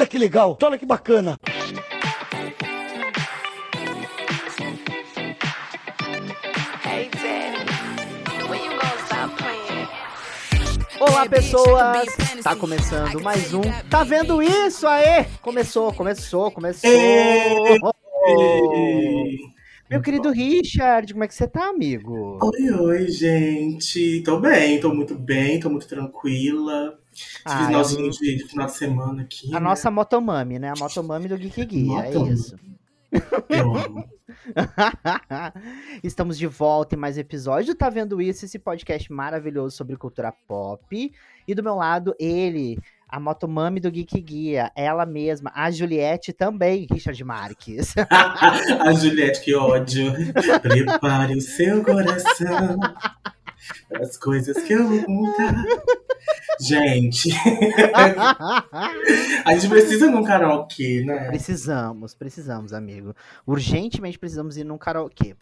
Olha que legal, olha que bacana. Olá, pessoas! Tá começando mais um. Tá vendo isso aí? Começou, começou, começou. Meu querido Richard, como é que você tá, amigo? Oi, oi, gente. Tô bem, tô muito bem, tô muito tranquila. Ah, finalzinho eu- de, de final de semana aqui. A né? nossa motomami, né? A motomami do Geek Guia, é isso. Eu amo. Estamos de volta em mais episódio. Tá vendo isso? Esse podcast maravilhoso sobre cultura pop. E do meu lado, ele, a motomami do Geek Guia, ela mesma, a Juliette também, Richard Marques. A Juliette, que ódio. Prepare o seu coração. As coisas que eu vou contar. Gente, a gente precisa num karaokê, né? Precisamos, precisamos, amigo. Urgentemente precisamos ir num karaokê.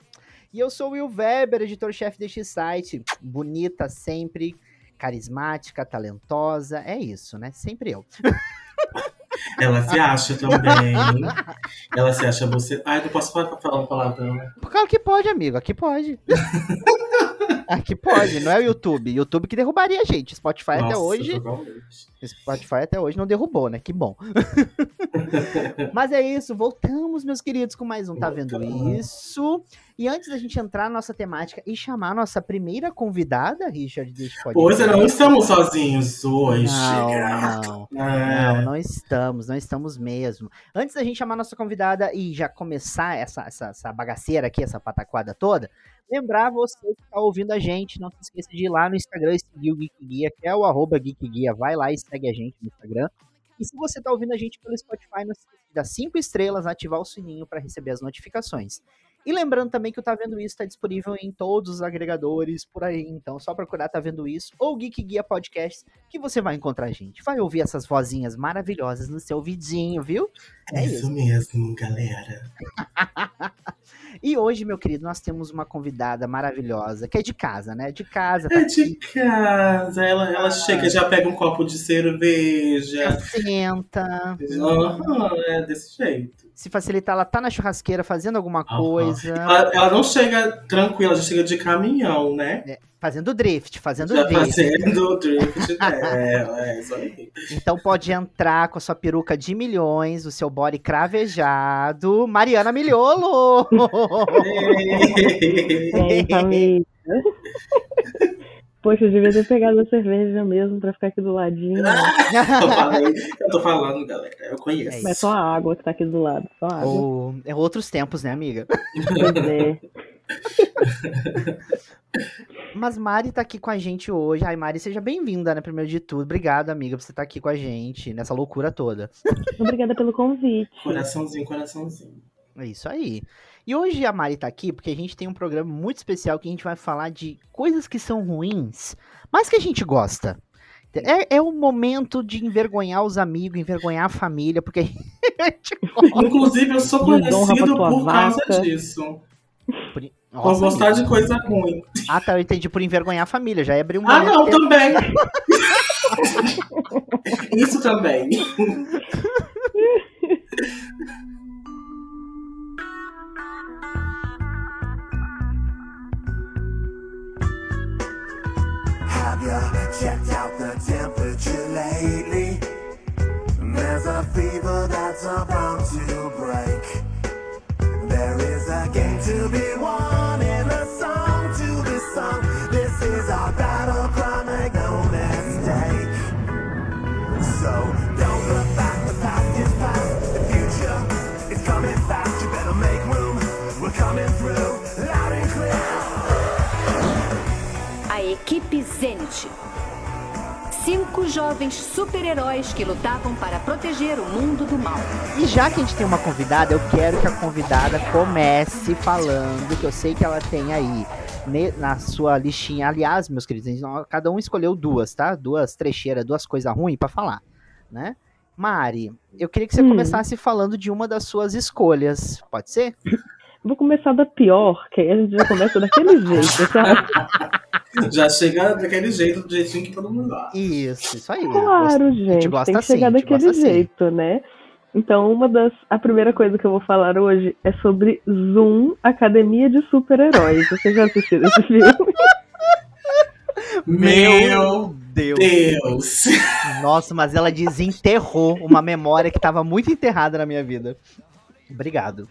E eu sou o Will Weber, editor-chefe deste site. Bonita sempre, carismática, talentosa. É isso, né? Sempre eu. Ela se acha também. Ela se acha você. Ai, não posso falar, falar um palavrão. Claro que pode, amigo. Aqui pode. Aqui pode, não é o YouTube. YouTube que derrubaria a gente. Spotify até Nossa, hoje. totalmente. Spotify até hoje não derrubou, né? Que bom. Mas é isso, voltamos, meus queridos, com mais um Tá Vendo. Isso? E antes da gente entrar na nossa temática e chamar a nossa primeira convidada, Richard, desse podcast. Hoje não estamos sozinhos hoje. Não, não. É. Não, não estamos, não estamos mesmo. Antes da gente chamar a nossa convidada e já começar essa, essa, essa bagaceira aqui, essa pataquada toda, lembrar você que está ouvindo a gente, não se esqueça de ir lá no Instagram e seguir o Geek Guia, que é o arroba Geek Guia. Vai lá e segue a gente no Instagram. E se você está ouvindo a gente pelo Spotify, não se esqueça de dar cinco estrelas, ativar o sininho para receber as notificações. E lembrando também que o Tá Vendo Isso está disponível em todos os agregadores por aí. Então, só procurar Tá Vendo Isso ou Geek Guia Podcast que você vai encontrar a gente. Vai ouvir essas vozinhas maravilhosas no seu ouvidinho, viu? É isso, isso. mesmo, galera. E hoje, meu querido, nós temos uma convidada maravilhosa, que é de casa, né? De casa, tá É de casa. Ela, ela chega, já pega um copo de cerveja. senta. Aham, é desse jeito. Se facilitar, ela tá na churrasqueira fazendo alguma Aham. coisa. Ela, ela não chega tranquila, já chega de caminhão, né? Fazendo drift, fazendo Já drift. fazendo o drift. É, aí. Então pode entrar com a sua peruca de milhões, o seu body cravejado. Mariana Milholo! Família. Poxa, eu devia ter pegado a cerveja mesmo pra ficar aqui do ladinho. eu, falei, eu tô falando, galera. Eu conheço. Mas só a água que tá aqui do lado. Só a água. Ou- é outros tempos, né, amiga? Pois é. Mas Mari tá aqui com a gente hoje. Ai, Mari, seja bem-vinda, né? Primeiro de tudo. Obrigado, amiga, por você estar aqui com a gente nessa loucura toda. Obrigada pelo convite. Coraçãozinho, coraçãozinho. É isso aí. E hoje a Mari tá aqui porque a gente tem um programa muito especial que a gente vai falar de coisas que são ruins, mas que a gente gosta. É, é o momento de envergonhar os amigos, envergonhar a família, porque a gente gosta. Inclusive, eu sou conhecido por causa vaca. disso. Por... Por Nossa, gostar amiga. de coisa ruim. Ah, tá, eu entendi por envergonhar a família. Já ia abrir um Ah, não, que- também. Isso também. Have you checked out the temperature lately? There's a fever that's about to break. Equipe Zenith. Cinco jovens super-heróis que lutavam para proteger o mundo do mal. E já que a gente tem uma convidada, eu quero que a convidada comece falando, que eu sei que ela tem aí na sua listinha. Aliás, meus queridos, cada um escolheu duas, tá? Duas trecheiras, duas coisas ruins pra falar, né? Mari, eu queria que você Hum. começasse falando de uma das suas escolhas. Pode ser? Vou começar da pior, que aí a gente já começa daquele jeito, sabe? Já chega daquele jeito, do jeitinho que todo mundo gosta. Isso, isso aí. Claro, gente, gosta tem que assim, chegar a gente daquele assim. jeito, né? Então, uma das. A primeira coisa que eu vou falar hoje é sobre Zoom Academia de Super-Heróis. Você já assistiu esse filme? Meu Deus. Deus! Nossa, mas ela desenterrou uma memória que tava muito enterrada na minha vida. Obrigado.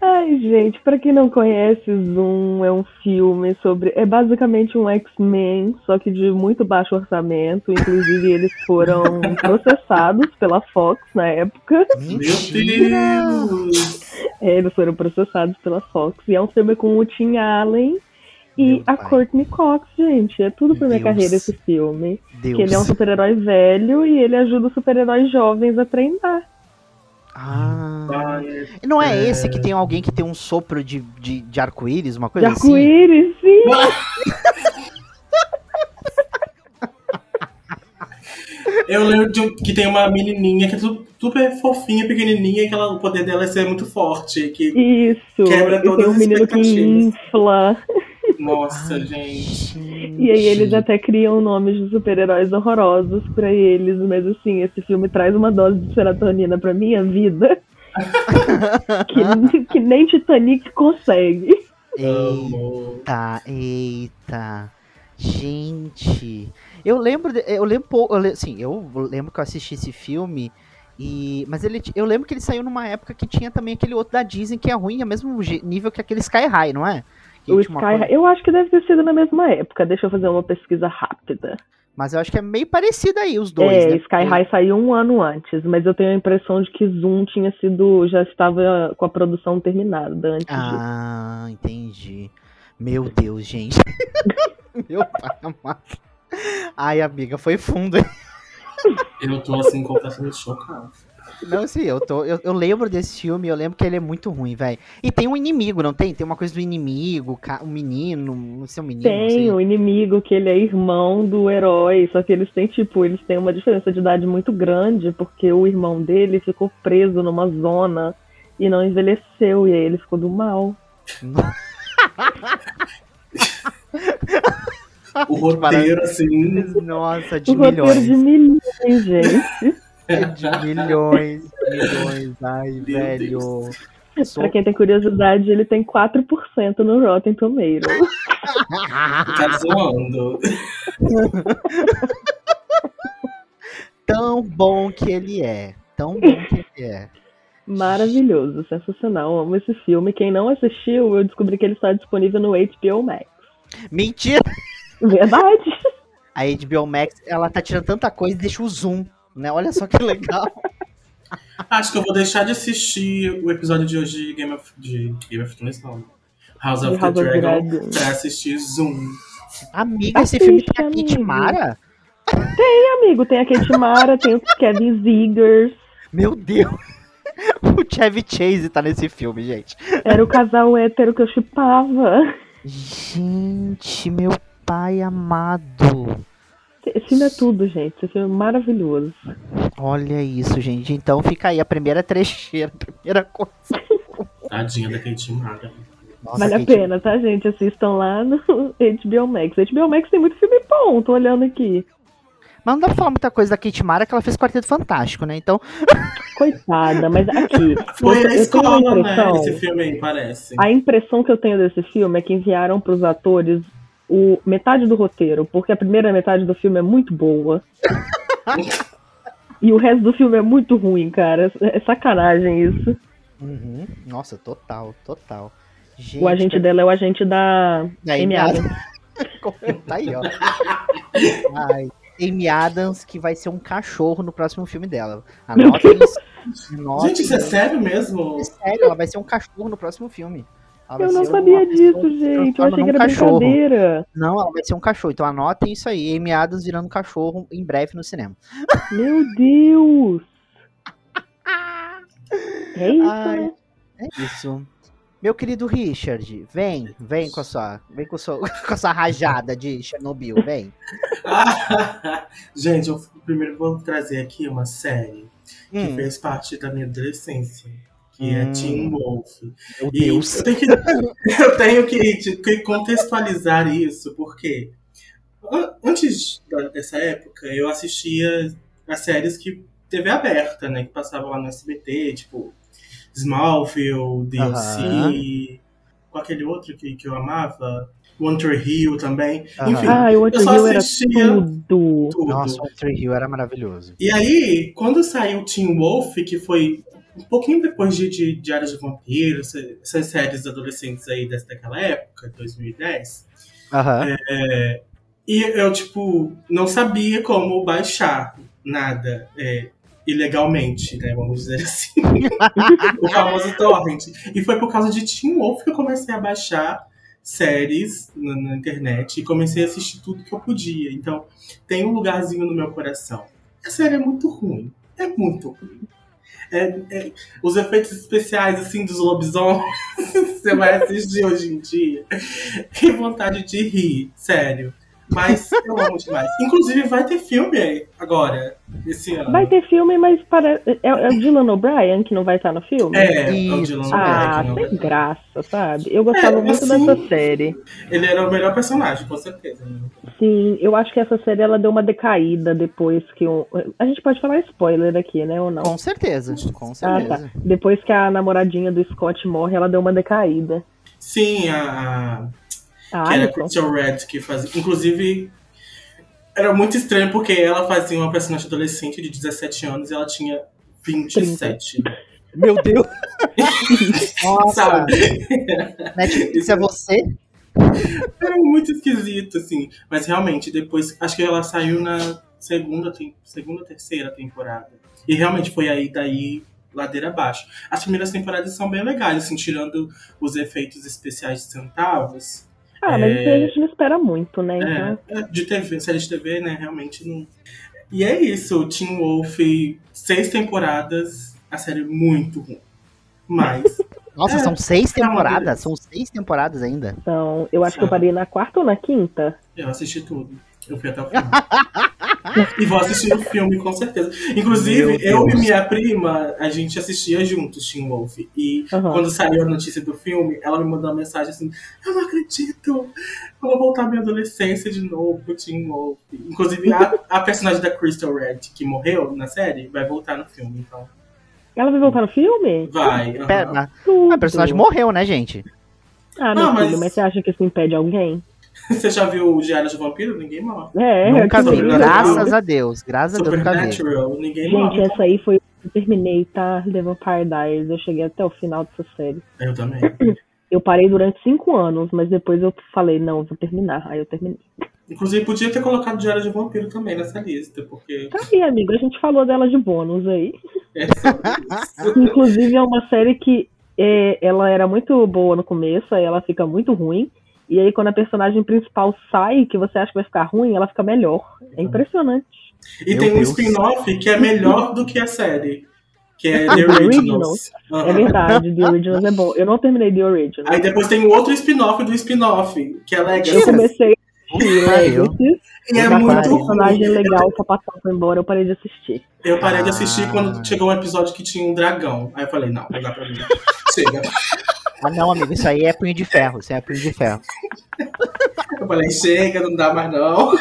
Ai, gente, pra quem não conhece, Zoom é um filme sobre. É basicamente um X-Men, só que de muito baixo orçamento. Inclusive, eles foram processados pela Fox na época. Meu! Deus! É, eles foram processados pela Fox. E é um filme com o Tim Allen e Meu a pai. Courtney Cox, gente. É tudo pra minha Deus. carreira esse filme. Deus. Que ele é um super-herói velho e ele ajuda os super-heróis jovens a treinar. Ah. Não é, É. esse que tem alguém que tem um sopro de, de, de arco-íris, uma De coisa assim? arco-íris, sim! Eu lembro de um- que tem uma menininha que é su- super fofinha, pequenininha, e que ela, o poder dela é ser muito forte. Que, Isso. Quebra e todas tem um as menino que expectativas. infla. Nossa, gente. E aí eles até criam nomes de super-heróis horrorosos pra eles, mas assim, esse filme traz uma dose de serotonina pra minha vida que, que nem Titanic consegue. Eita, eita. Gente, eu lembro, de- eu lembro, eu sim, eu lembro que eu assisti esse filme e, mas ele, eu lembro que ele saiu numa época que tinha também aquele outro da Disney que é ruim, é mesmo nível que aquele Sky High, não é? O Sky coisa- eu acho que deve ter sido na mesma época. Deixa eu fazer uma pesquisa rápida. Mas eu acho que é meio parecido aí os dois, é, né? Sky Porque- High saiu um ano antes, mas eu tenho a impressão de que Zoom tinha sido. já estava com a produção terminada antes disso. Ah, entendi. Meu Deus, gente. Meu pai amado. Ai, amiga, foi fundo. Eu tô assim completamente chocado. Não, sim, eu, tô, eu, eu lembro desse filme, eu lembro que ele é muito ruim, velho. E tem um inimigo, não tem? Tem uma coisa do inimigo, um menino, não sei, um menino, Tem o inimigo que ele é irmão do herói, só que eles têm, tipo, eles têm uma diferença de idade muito grande, porque o irmão dele ficou preso numa zona e não envelheceu, e aí ele ficou do mal. O roteiro, assim. Nossa, de o roteiro milhões. de milhões, gente. De milhões, milhões. Ai, Meu velho. Sou... pra quem tem curiosidade, ele tem 4% no Rotten Tomatoes. Tá zoando. Tão bom que ele é. Tão bom que ele é. Maravilhoso, sensacional. Amo esse filme. Quem não assistiu, eu descobri que ele está disponível no HBO Max. Mentira! Verdade. A HBO Max, ela tá tirando tanta coisa e deixa o zoom, né? Olha só que legal. Acho que eu vou deixar de assistir o episódio de hoje de Game of, de Game of Thrones, não. House of the of Dragon, Dragon. pra assistir Zoom. Amiga, esse filme tem a Kate amigo. Mara? Amigo, tem a Kate Mara, tem o Kevin Zegers. Meu Deus! O Chevy Chase tá nesse filme, gente. Era o casal hétero que eu chipava. Gente, meu pai amado. Esse filme é tudo, gente. Esse filme é maravilhoso. Olha isso, gente. Então fica aí a primeira trecheira, a primeira coisa. Tadinha da Kate Mara. Nossa, vale a pena, tá, gente? Assistam lá no HBO Max. HBO Max tem muito filme bom, tô olhando aqui. Mas não dá pra falar muita coisa da Kate Mara, que ela fez Quarteto Fantástico, né? Então, Coitada, mas aqui. Foi eu, na escola, né? impressão. Esse filme aí, parece. A impressão que eu tenho desse filme é que enviaram pros atores o metade do roteiro, porque a primeira metade do filme é muito boa. e o resto do filme é muito ruim, cara. É sacanagem isso. Uhum. Nossa, total, total. Gente, O agente dela é o agente da Amy Adams. tá aí, ó. Ai, Amy Adams, que vai ser um cachorro no próximo filme dela. Anotem isso. Gente, isso é sério mesmo? É sério, ela vai ser um cachorro no próximo filme. Ela vai Eu não sabia uma disso, pessoa que gente. Eu achei que era cachorro. brincadeira. Não, ela vai ser um cachorro. Então anotem isso aí. Amy Adams virando um cachorro em breve no cinema. Meu Deus! É isso, Ai. né? É isso. Meu querido Richard, vem, vem com a sua, vem com a sua, com a sua rajada de Chernobyl, vem. Gente, eu primeiro vou trazer aqui uma série que Hum, fez parte da minha adolescência. Que é Hum. Teen Wolf. Meu E Deus. eu tenho que, eu tenho que, que contextualizar isso, porque an- antes dessa época eu assistia as séries que TV aberta, né? Que passavam lá no SBT, tipo Smallville, DLC, com aquele outro que, que eu amava, One Tree Hill também. Aham. Enfim, Ah, eu só era assistia tudo. tudo. Nossa, o Tree Hill era maravilhoso. E aí, quando saiu Teen Wolf, que foi um pouquinho depois de, de Diário de Vampiro, essa- essas séries adolescentes aí dessa, daquela época, 2010, Aham. e eu, tipo, não sabia como baixar nada é, ilegalmente, né, vamos dizer assim, o famoso torrent. E foi por causa de Teen Wolf que eu comecei a baixar séries na, na internet e comecei a assistir tudo que eu podia. Então, tem um lugarzinho no meu coração. A série é muito ruim. É muito ruim. É- é- os efeitos especiais, assim, dos lobisomens, você vai assistir hoje em dia. Que vontade de rir, sério. Mas eu amo demais. Inclusive, vai ter filme aí, agora, esse ano. Vai ter filme, mas para... é, é o Dylan O'Brien que não vai estar no filme? É, é o. Dylan Ah, O'Brien, não- sem graça, sabe? Eu gostava É, muito assim- dessa série. Ele era o melhor personagem, com certeza. né? Sim, eu acho que essa série ela deu uma decaída depois que o. A gente pode falar spoiler aqui, né? Ou não? Com certeza, com Ah, certeza. tá. Depois que a namoradinha do Scott morre, ela deu uma decaída. Sim, a, A a que era? Crystal Red que fazia. Inclusive, era muito estranho porque ela fazia uma personagem adolescente de 17 anos e ela tinha 27. Meu Deus. Nossa, Sabe? Netflix é você? Era muito esquisito, assim. Mas realmente, depois. Acho que ela saiu na segunda, segunda terceira temporada. E realmente foi aí daí ladeira abaixo. As primeiras temporadas são bem legais, assim, tirando os efeitos especiais de centavos. Ah, mas É. isso aí a gente não espera muito, né? Então. É, é, de TV, série de TV, né? Realmente não. E é isso, Teen Wolf, seis temporadas, a série é muito ruim. Mas. Nossa, É, são seis é temporadas. São seis temporadas ainda. Então, eu acho que eu parei na quarta ou na quinta. Eu assisti tudo. Eu fui até o filme. e vou assistir o filme, com certeza. Inclusive, eu e minha prima, a gente assistia juntos Teen Wolf. E Aham. quando saiu a notícia do filme, ela me mandou uma mensagem assim: Eu não acredito! Eu vou voltar à minha adolescência de novo Teen Wolf. Inclusive, a, a personagem da Crystal Red, que morreu na série, vai voltar no filme. Então, Ela vai voltar no filme? vai. Pera, Tudo. a personagem morreu, né, gente? Ah, meu Não, mas- mas você acha que isso impede alguém? Você já viu o Diário de Vampiro? Ninguém morre. É, nunca que vi. Graças a Deus. Graças a Deus nunca vi. Supernatural, ninguém Gente, essa aí foi. Eu terminei, tá? The Vampire Diaries. Eu cheguei até o final dessa série. Eu também. Eu parei durante cinco anos, mas depois eu falei, não, eu vou terminar. Aí eu terminei. Inclusive, podia ter colocado Diário de Vampiro também nessa lista, porque Tá aí, amigo. A gente falou dela de bônus aí. é. Inclusive, é uma série que é, ela era muito boa no começo, aí ela fica muito ruim. E aí, quando a personagem principal sai, que você acha que vai ficar ruim, ela fica melhor. É impressionante. E Meu tem um Deus. spin-off que é melhor do que a série, que é The Originals. É verdade, The Originals é bom. Eu não terminei The Originals. Aí depois tem um outro spin-off do spin-off, que é Eu Legacy. comecei. Legacy, E é muito personagem ruim. legal, o sapatão foi embora, eu parei de assistir. Eu parei de assistir Ah. quando chegou um episódio que tinha um dragão. Aí eu falei, não, não dá pra mim. Chega. Ah, não, amigo, isso aí é punho de ferro. Isso aí é punho de ferro. Eu falei, chega, não dá mais não.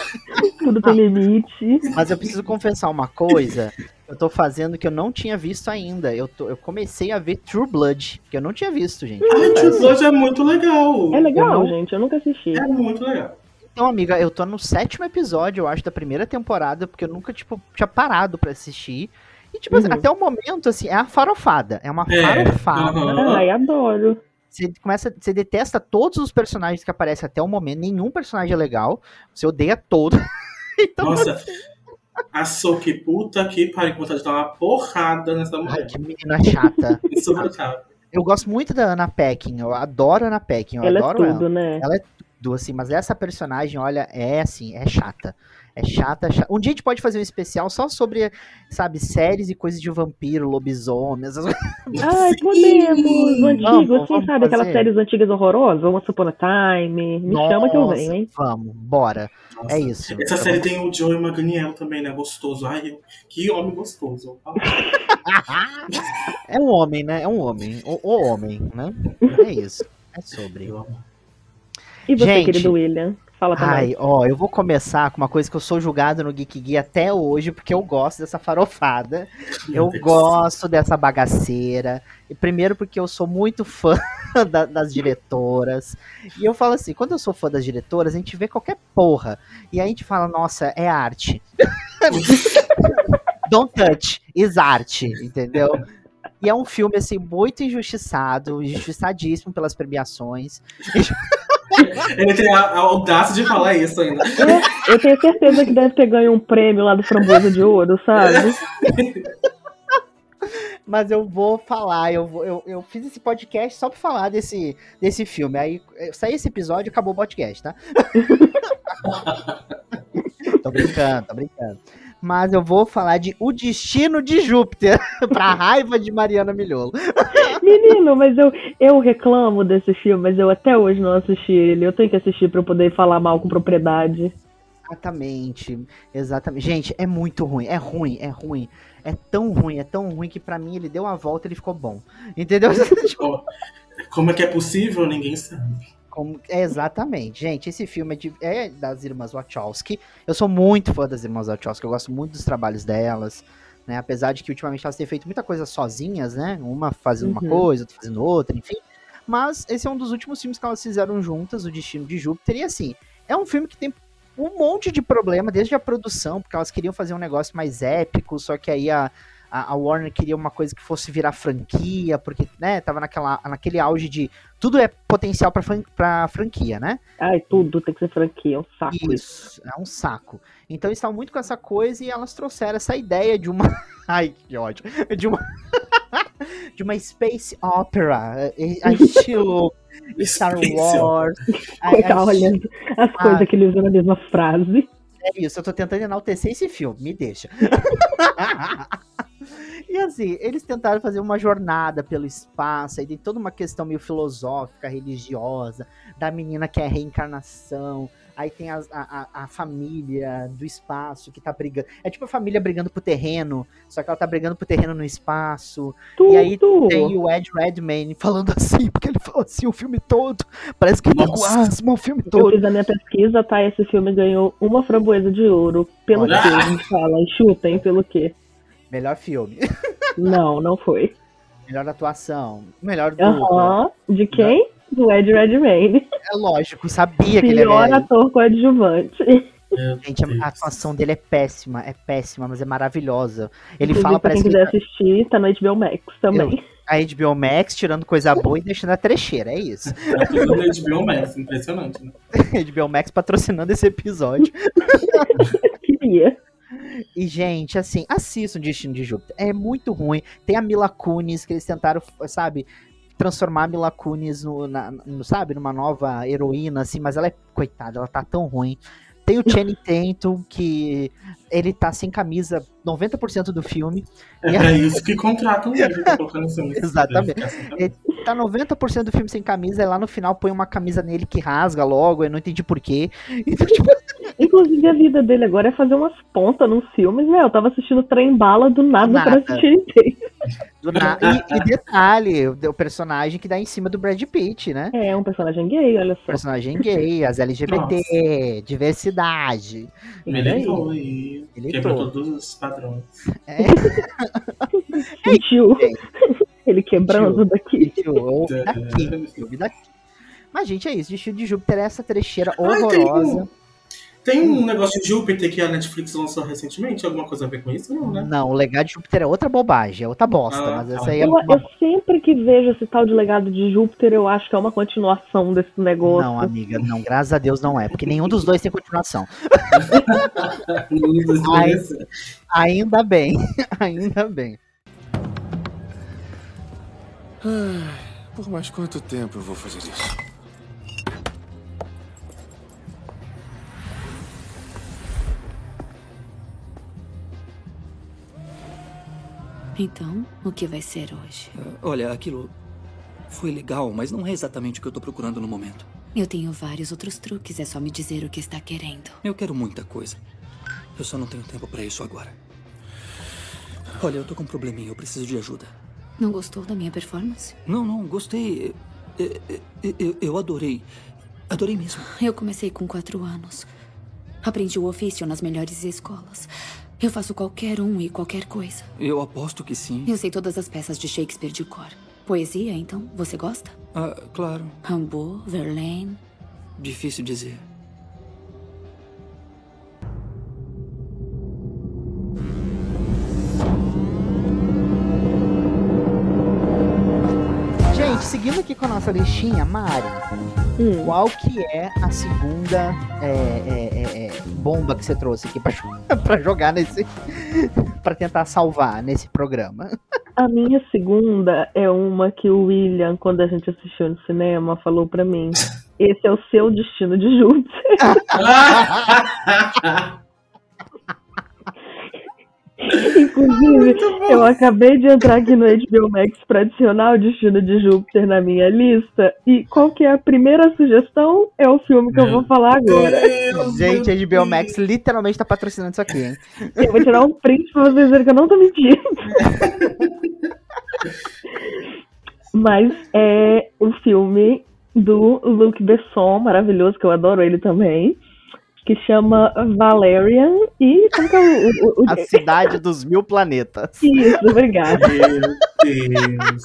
Tudo tem limite. Mas eu preciso confessar uma coisa. Eu tô fazendo que eu não tinha visto ainda. Eu, tô- eu comecei a ver True Blood, que eu não tinha visto, gente. Ai, True Blood é muito legal. É legal, Eu não- gente. Eu nunca assisti. É muito legal. Então, amiga, eu tô no sétimo episódio, eu acho, da primeira temporada, porque eu nunca, tipo, tinha parado pra assistir. E, tipo, assim, Uhum. até o momento, assim, é a farofada. É uma É, farofada. aham. Ai, adoro. Você começa, você detesta todos os personagens que aparecem até o momento, nenhum personagem é legal. Você odeia todo. então, Nossa, a Soki, puta que pariu, com vontade de dar uma porrada nessa ai, mulher. que menina chata. Insuportável. Eu gosto muito da Anna Peckin, eu adoro a Anna Peckin, eu Ela é adoro tudo, ela. né? Ela é tudo, assim, mas essa personagem, olha, é assim, é chata. É chata, chata. Um dia a gente pode fazer um especial só sobre, sabe, séries e coisas de vampiro, lobisomem, essas. Ai, Sim. podemos. O antigo, Vamos, assim, vamos sabe? Aquelas séries antigas horrorosas. Once Upon a Time. Me chama que eu venho, hein? Vamos, bora. Nossa. É isso. Essa série tem o Joey Maganiel também, né? Gostoso. Ai, que homem gostoso. É um homem, né? É um homem. O, o homem, né? É isso. É sobre. Eu amo. E você, Gente. querido William? Fala pra Ai, nós. ó, eu vou começar com uma coisa que eu sou julgado no Geek Gui até hoje, porque eu gosto dessa farofada. Meu Eu Deus. gosto dessa bagaceira. E primeiro porque eu sou muito fã da- das diretoras. E eu falo assim, quando eu sou fã das diretoras, a gente vê qualquer porra. E aí a gente fala, nossa, é arte. Don't touch, is arte, entendeu? E é um filme, assim, muito injustiçado, injustiçadíssimo pelas premiações. Ele tem a, a audácia de falar isso ainda. É, eu tenho certeza que deve ter ganho um prêmio lá do Framboesa de Ouro, sabe? Mas eu vou falar, eu, vou, eu, eu fiz esse podcast só pra falar desse, desse filme. Aí eh, sair esse episódio acabou o podcast, tá? tô brincando, tô brincando. Mas eu vou falar de O Destino de Júpiter, pra raiva de Mariana Milholo. Menino, mas eu, eu reclamo desse filme, mas eu até hoje não assisti ele. Eu tenho que assistir pra eu poder falar mal com propriedade. Exatamente, exatamente. Gente, é muito ruim, é ruim, é ruim. É tão ruim, é tão ruim que pra mim ele deu uma volta e ele ficou bom. Entendeu? Como é que é possível? Ninguém sabe. Como- é, exatamente. Gente, esse filme é, de- é das irmãs Wachowski. Eu sou muito fã das irmãs Wachowski, eu gosto muito dos trabalhos delas. Né? Apesar de que ultimamente elas têm feito muita coisa sozinhas, né? Uma fazendo uma Uhum. coisa, outra fazendo outra, enfim. Mas esse é um dos últimos filmes que elas fizeram juntas, O Destino de Júpiter. E assim, é um filme que tem um monte de problema, desde a produção, porque elas queriam fazer um negócio mais épico, só que aí a, a, a Warner queria uma coisa que fosse virar franquia, porque, né, tava naquela, naquele auge de tudo é potencial pra, fran- pra franquia, né? Ai, tudo tem que ser franquia, é um saco isso. Isso, é um saco. Então eles estavam muito com essa coisa e elas trouxeram essa ideia de uma. Ai, que ódio. De uma. de uma space opera, a estilo Star Wars. a Coitado, olhando as Ah. coisas que ele usa na mesma frase. É isso, eu tô tentando enaltecer esse filme, me deixa. E assim, eles tentaram fazer uma jornada pelo espaço, aí tem toda uma questão meio filosófica, religiosa, da menina que é a reencarnação, aí tem a, a, a família do espaço que tá brigando. É tipo a família brigando pro terreno, só que ela tá brigando pro terreno no espaço. Tudo. E aí tem o Ed Redmayne falando assim, porque ele fala assim o filme todo. Parece que ele asma o filme Eu todo. fiz a minha pesquisa, tá? Esse filme ganhou uma framboesa de ouro. Pelo Olha. quê? Me fala, chutem pelo quê? Melhor filme. Não, não foi. Melhor atuação. Melhor dupla. De quem? Do Ed Redmayne. É lógico, sabia que ele é Pior velho. ator coadjuvante. Gente, a- atuação dele é péssima, é péssima, mas é maravilhosa. Ele Inclusive, fala, pra quem parece que quiser ele assistir, tá no HBO Max também. a HBO Max tirando coisa boa e deixando a trecheira, é isso. Tá tudo no HBO Max, impressionante, né? HBO Max patrocinando esse episódio. Queria. E, gente, assim, assistam Destino de Júpiter. É muito ruim. Tem a Mila Kunis, que eles tentaram, sabe, transformar a Mila Kunis no, na- no, sabe, numa nova heroína, assim, mas ela é, coitada, ela tá tão ruim. Tem o Channing Tatum, que ele tá sem camisa 90% do filme. É pra isso que contratam ele, tá colocando isso. Exatamente. Ele tá 90% do filme sem camisa, e lá no final põe uma camisa nele que rasga logo, eu não entendi porquê. Então, tipo, Inclusive, a vida dele agora é fazer umas pontas nos filmes, né? Eu tava assistindo Trem Bala do nada, Nada. pra assistir inteiro. do na... e, e detalhe, o personagem que dá em cima do Brad Pitt, né? É, um personagem gay, olha só. Personagem gay, as LGBT, diversidade. Militou e Militou. quebrou todos os padrões. É, Sentiu ele quebrando daqui. o- daqui, filme daqui. Mas, gente, é isso. Destino de Júpiter é essa trecheira horrorosa. Tem um negócio de Júpiter que a Netflix lançou recentemente? Alguma coisa a ver com isso? Não, né? Não, o legado de Júpiter é outra bobagem, é outra bosta. Ah, mas tá. essa aí é Eu, uma... eu sempre que vejo esse tal de legado de Júpiter, eu acho que é uma continuação desse negócio. Não, amiga, não, graças a Deus não é, porque nenhum dos dois tem continuação. Nos Ai. esclarecer. Ainda bem, ainda bem. Por mais quanto tempo eu vou fazer isso? Então, o que vai ser hoje? Olha, aquilo foi legal, mas não é exatamente o que eu tô procurando no momento. Eu tenho vários outros truques, é só me dizer o que está querendo. Eu quero muita coisa. Eu só não tenho tempo pra isso agora. Olha, eu tô com um probleminha, eu preciso de ajuda. Não gostou da minha performance? Não, não, gostei. Eu, eu- eu- eu adorei. Adorei mesmo. Eu comecei com quatro anos. Aprendi o ofício nas melhores escolas. Eu faço qualquer um e qualquer coisa. Eu aposto que sim. Eu sei todas as peças de Shakespeare de cor. Poesia, então? Você gosta? Ah, claro. Rimbaud, Verlaine. Difícil dizer. Seguindo aqui com a nossa listinha, Mari, Hum. qual que é a segunda é, é, é, é, bomba que você trouxe aqui pra jogar nesse. pra tentar salvar nesse programa? A minha segunda é uma que o William, quando a gente assistiu no cinema, falou pra mim. Esse é o seu destino de Júpiter. Inclusive, eu acabei de entrar aqui no HBO Max pra adicionar o Destino de Júpiter na minha lista. E qual que é a primeira sugestão? É o filme que eu vou falar agora. Deus, Gente, a HBO Max literalmente tá patrocinando isso aqui, hein? Eu vou tirar um print pra vocês verem que eu não tô mentindo. Mas é o filme do Luc Besson, maravilhoso, que eu adoro ele também, que chama Valerian e... Como que é o... o- o- A cidade dos mil planetas. Isso, obrigada. Meu Deus,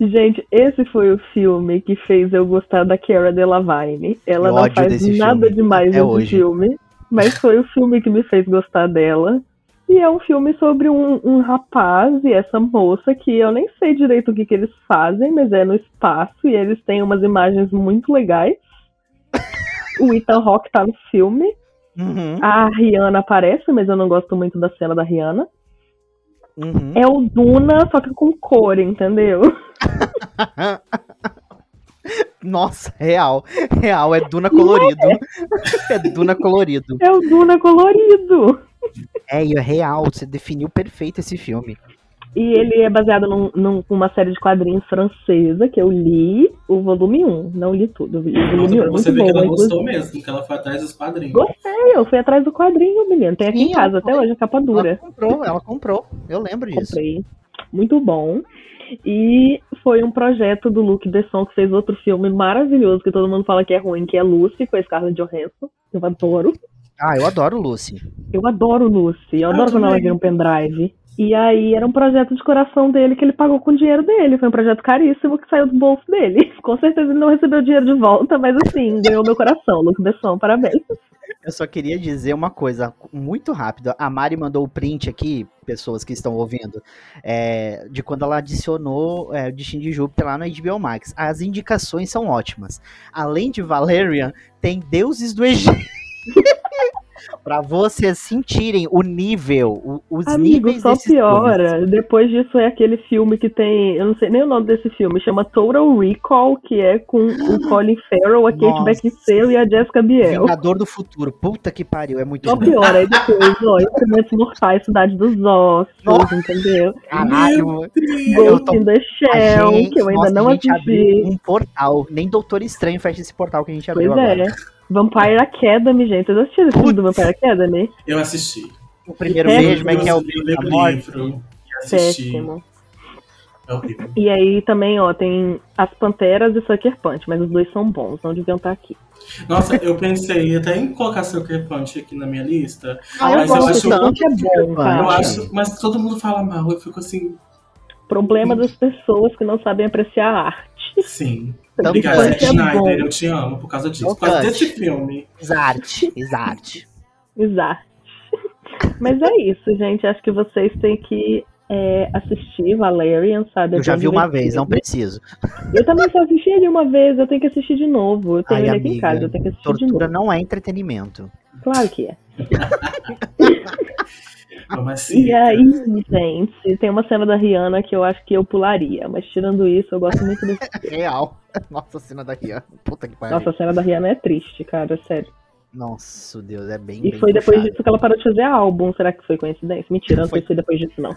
meu Gente, esse foi o filme que fez eu gostar da Cara Delevingne. Ela Que não faz nada filme, demais nesse hoje. filme, mas foi o filme que me fez gostar dela. E é um filme sobre um, um rapaz e essa moça que eu nem sei direito o que, que eles fazem, mas é no espaço e eles têm umas imagens muito legais. O Ethan Hawke tá no filme. Uhum, A Rihanna aparece, mas eu não gosto muito da cena da Rihanna. uhum. É o Duna, só que com cor, entendeu? Nossa, real. Real, é Duna colorido. É Duna colorido. É o Duna colorido. É, e é real, você definiu perfeito esse filme. E ele é baseado num, num- numa série de quadrinhos francesa que eu li o volume 1. Não li tudo, eu li o volume 1. Pra você Muito ver bom, que ela inclusive. gostou mesmo, que ela foi atrás dos quadrinhos. Gostei, eu fui atrás do quadrinho, menino. Tem aqui Sim, em casa ela até hoje, a capa Ela dura. comprou, ela comprou. Eu lembro disso. Comprei. Muito bom. E foi um projeto do Luc Besson que fez outro filme maravilhoso que todo mundo fala que é ruim, que é Lucy, com a Scarlett Johansson. Eu adoro. Ah, eu adoro Lucy. Eu adoro Lucy. Eu Ah, adoro quando ela vira um pendrive. E aí era um projeto de coração dele que ele pagou com o dinheiro dele. Foi um projeto caríssimo que saiu do bolso dele. Com certeza ele não recebeu dinheiro de volta, mas assim, ganhou meu coração. Luke Besson, parabéns. Eu só queria dizer uma coisa muito rápido. A Mari mandou o print aqui, pessoas que estão ouvindo, é, de quando ela adicionou é, o Destino de Júpiter lá no HBO Max. As indicações são ótimas. Além de Valerian, tem Deuses do Egito. Pra vocês sentirem o nível, os Amigo, níveis só piora. Depois disso é aquele filme que tem. Eu não sei nem o nome desse filme, chama Total Recall, que é com o Colin Farrell, a Kate. Beckinsale e a Jessica Biel. Vingador do Futuro. Puta que pariu, é muito Só ruim. piora. Aí depois, ó, Instrumentos Mortais, Cidade dos Ossos, Nossa. entendeu? Caralho, Ghost tô- in the Shell, gente, que eu ainda nossa, não assisti. abriu um portal. Nem Doutor Estranho fecha esse portal que a gente Pois abriu agora. é. Vampire Academy, gente. Vocês assistiram esse filme do Vampire Academy? Eu assisti. O primeiro É, beijo, mas que é o Eu o livro, e assisti. Péssimo. É horrível. E aí também, ó, tem As Panteras e Sucker Punch, mas os dois são bons, não deviam estar aqui. Nossa, eu pensei até em colocar Sucker Punch aqui na minha lista. Ah, eu mas eu gosto, acho, Punch é bom, eu acho. Mas todo mundo fala mal, eu fico assim, Problema das pessoas que não sabem apreciar a arte. sim. Obrigado, Punch Zack é bom. eu te amo por causa disso. Então, Por causa desse filme. Exarte, exarte. Exato. Mas é isso, gente. Acho que vocês têm que é, assistir Valerian, sabe? É Eu já vi uma vez, não preciso. Eu também só assisti ele uma vez, eu tenho que assistir de novo. Eu tenho Ai, ele aqui em amiga, casa, eu tenho que assistir de Tortura novo. não é entretenimento. Claro que é. Como assim? E aí, gente, tem uma cena da Rihanna que eu acho que eu pularia, mas tirando isso, eu gosto muito desse. Real. Nossa, cena da Rihanna. Puta que pariu. Nossa, a cena da Rihanna é triste, cara, sério. Nossa, Deus, é bem. E bem foi depois puxado. disso que ela parou de fazer álbum. Será que foi coincidência? Mentira, não Foi. se foi depois disso, não.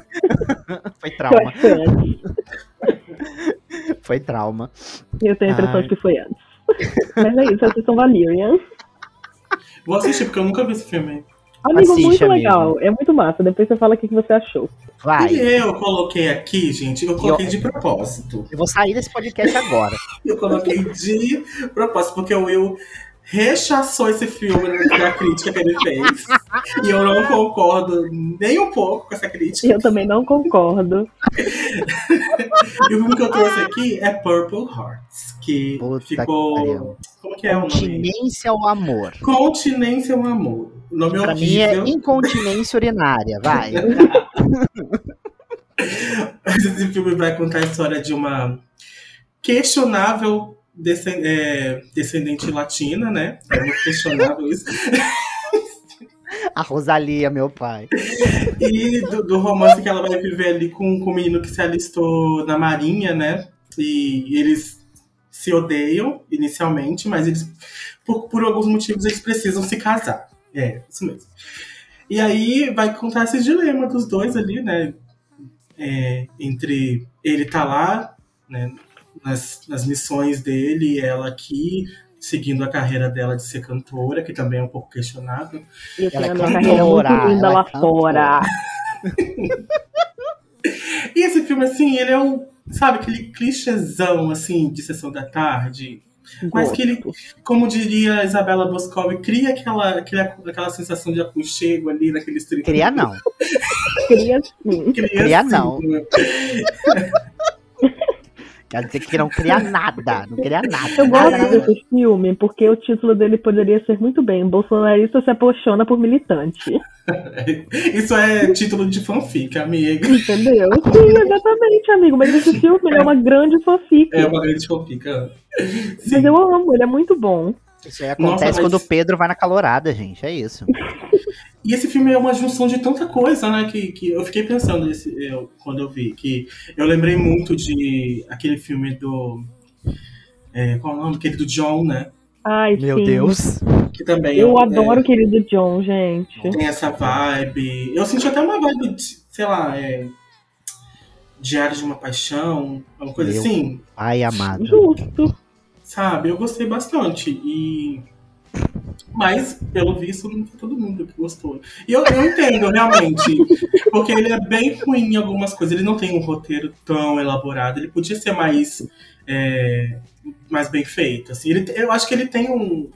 Foi trauma. foi antes. Foi trauma. Eu tenho a impressão Ai. de que foi antes. Mas é isso, assistam Valerian. Vou assistir, porque eu nunca vi esse filme. Amigo, Assiste, muito amigo. legal. É muito massa. Depois você fala o que que você achou. Vai. E eu coloquei aqui, gente, eu coloquei de propósito. Eu vou sair desse podcast agora. Eu coloquei de propósito, porque o Will rechaçou esse filme na crítica que ele fez. E eu não concordo nem um pouco com essa crítica. Eu também não concordo. E o filme que eu trouxe aqui é Purple Hearts, que Puta que ficou. pariu. como que é o nome? Continência ao amor. Continência é um amor. O nome é Pra mim é incontinência urinária. Vai. Esse filme vai contar a história de uma questionável é, descendente latina, né? É muito questionável isso. A Rosalia, meu pai. E do, do romance que ela vai viver ali com, com o menino que se alistou na marinha, né? E eles se odeiam inicialmente, mas eles, por, por alguns motivos, eles precisam se casar. É, isso mesmo. E aí vai contar esse dilema dos dois ali, né? É, entre ele tá lá, né? Nas, nas missões dele, e ela aqui, seguindo a carreira dela de ser cantora, que também é um pouco questionável. E eu Ela é cantora, muito linda lá cantora. fora. E esse filme, assim, ele é um, sabe, aquele clichêzão, assim, de sessão da tarde. Mas que ele, como diria a Isabela Boscov, cria aquela, aquela, aquela sensação de aconchego ali naqueles 30 Queria não. Queria sim. Cria, Cria assim, não. né? Quer dizer que não queria nada. Não queria nada. Eu gosto nada, nada. desse filme porque o título dele poderia ser muito bem Bolsonarista se apaixona por militante. Isso é título de fanfic, amiga. Entendeu? Sim, exatamente, amigo. Mas esse filme ele é uma grande fanfic. É uma grande fanfic. ah. Mas Sim. eu amo, ele é muito bom. Isso aí acontece Nossa, mas- quando o Pedro vai na calorada, gente. É isso. E esse filme é uma junção de tanta coisa, né? Que, que eu fiquei pensando nesse, eu, quando eu vi. Que eu lembrei muito de aquele filme do. é, qual é o nome? Aquele do John, né? Ai, Meu sim. Deus. Que também Eu é- adoro o querido John, gente. tem essa vibe. Eu senti até uma vibe, de, sei lá, é, Diário de uma Paixão, uma coisa Meu. assim, Ai, amado. Justo. sabe? Eu gostei bastante. E. Mas, pelo visto, não foi todo mundo que gostou. E eu, eu entendo, realmente. Porque ele é bem ruim em algumas coisas. Ele não tem um roteiro tão elaborado. Ele podia ser mais. é, mais bem feito. Assim. Ele, eu acho que ele tem um,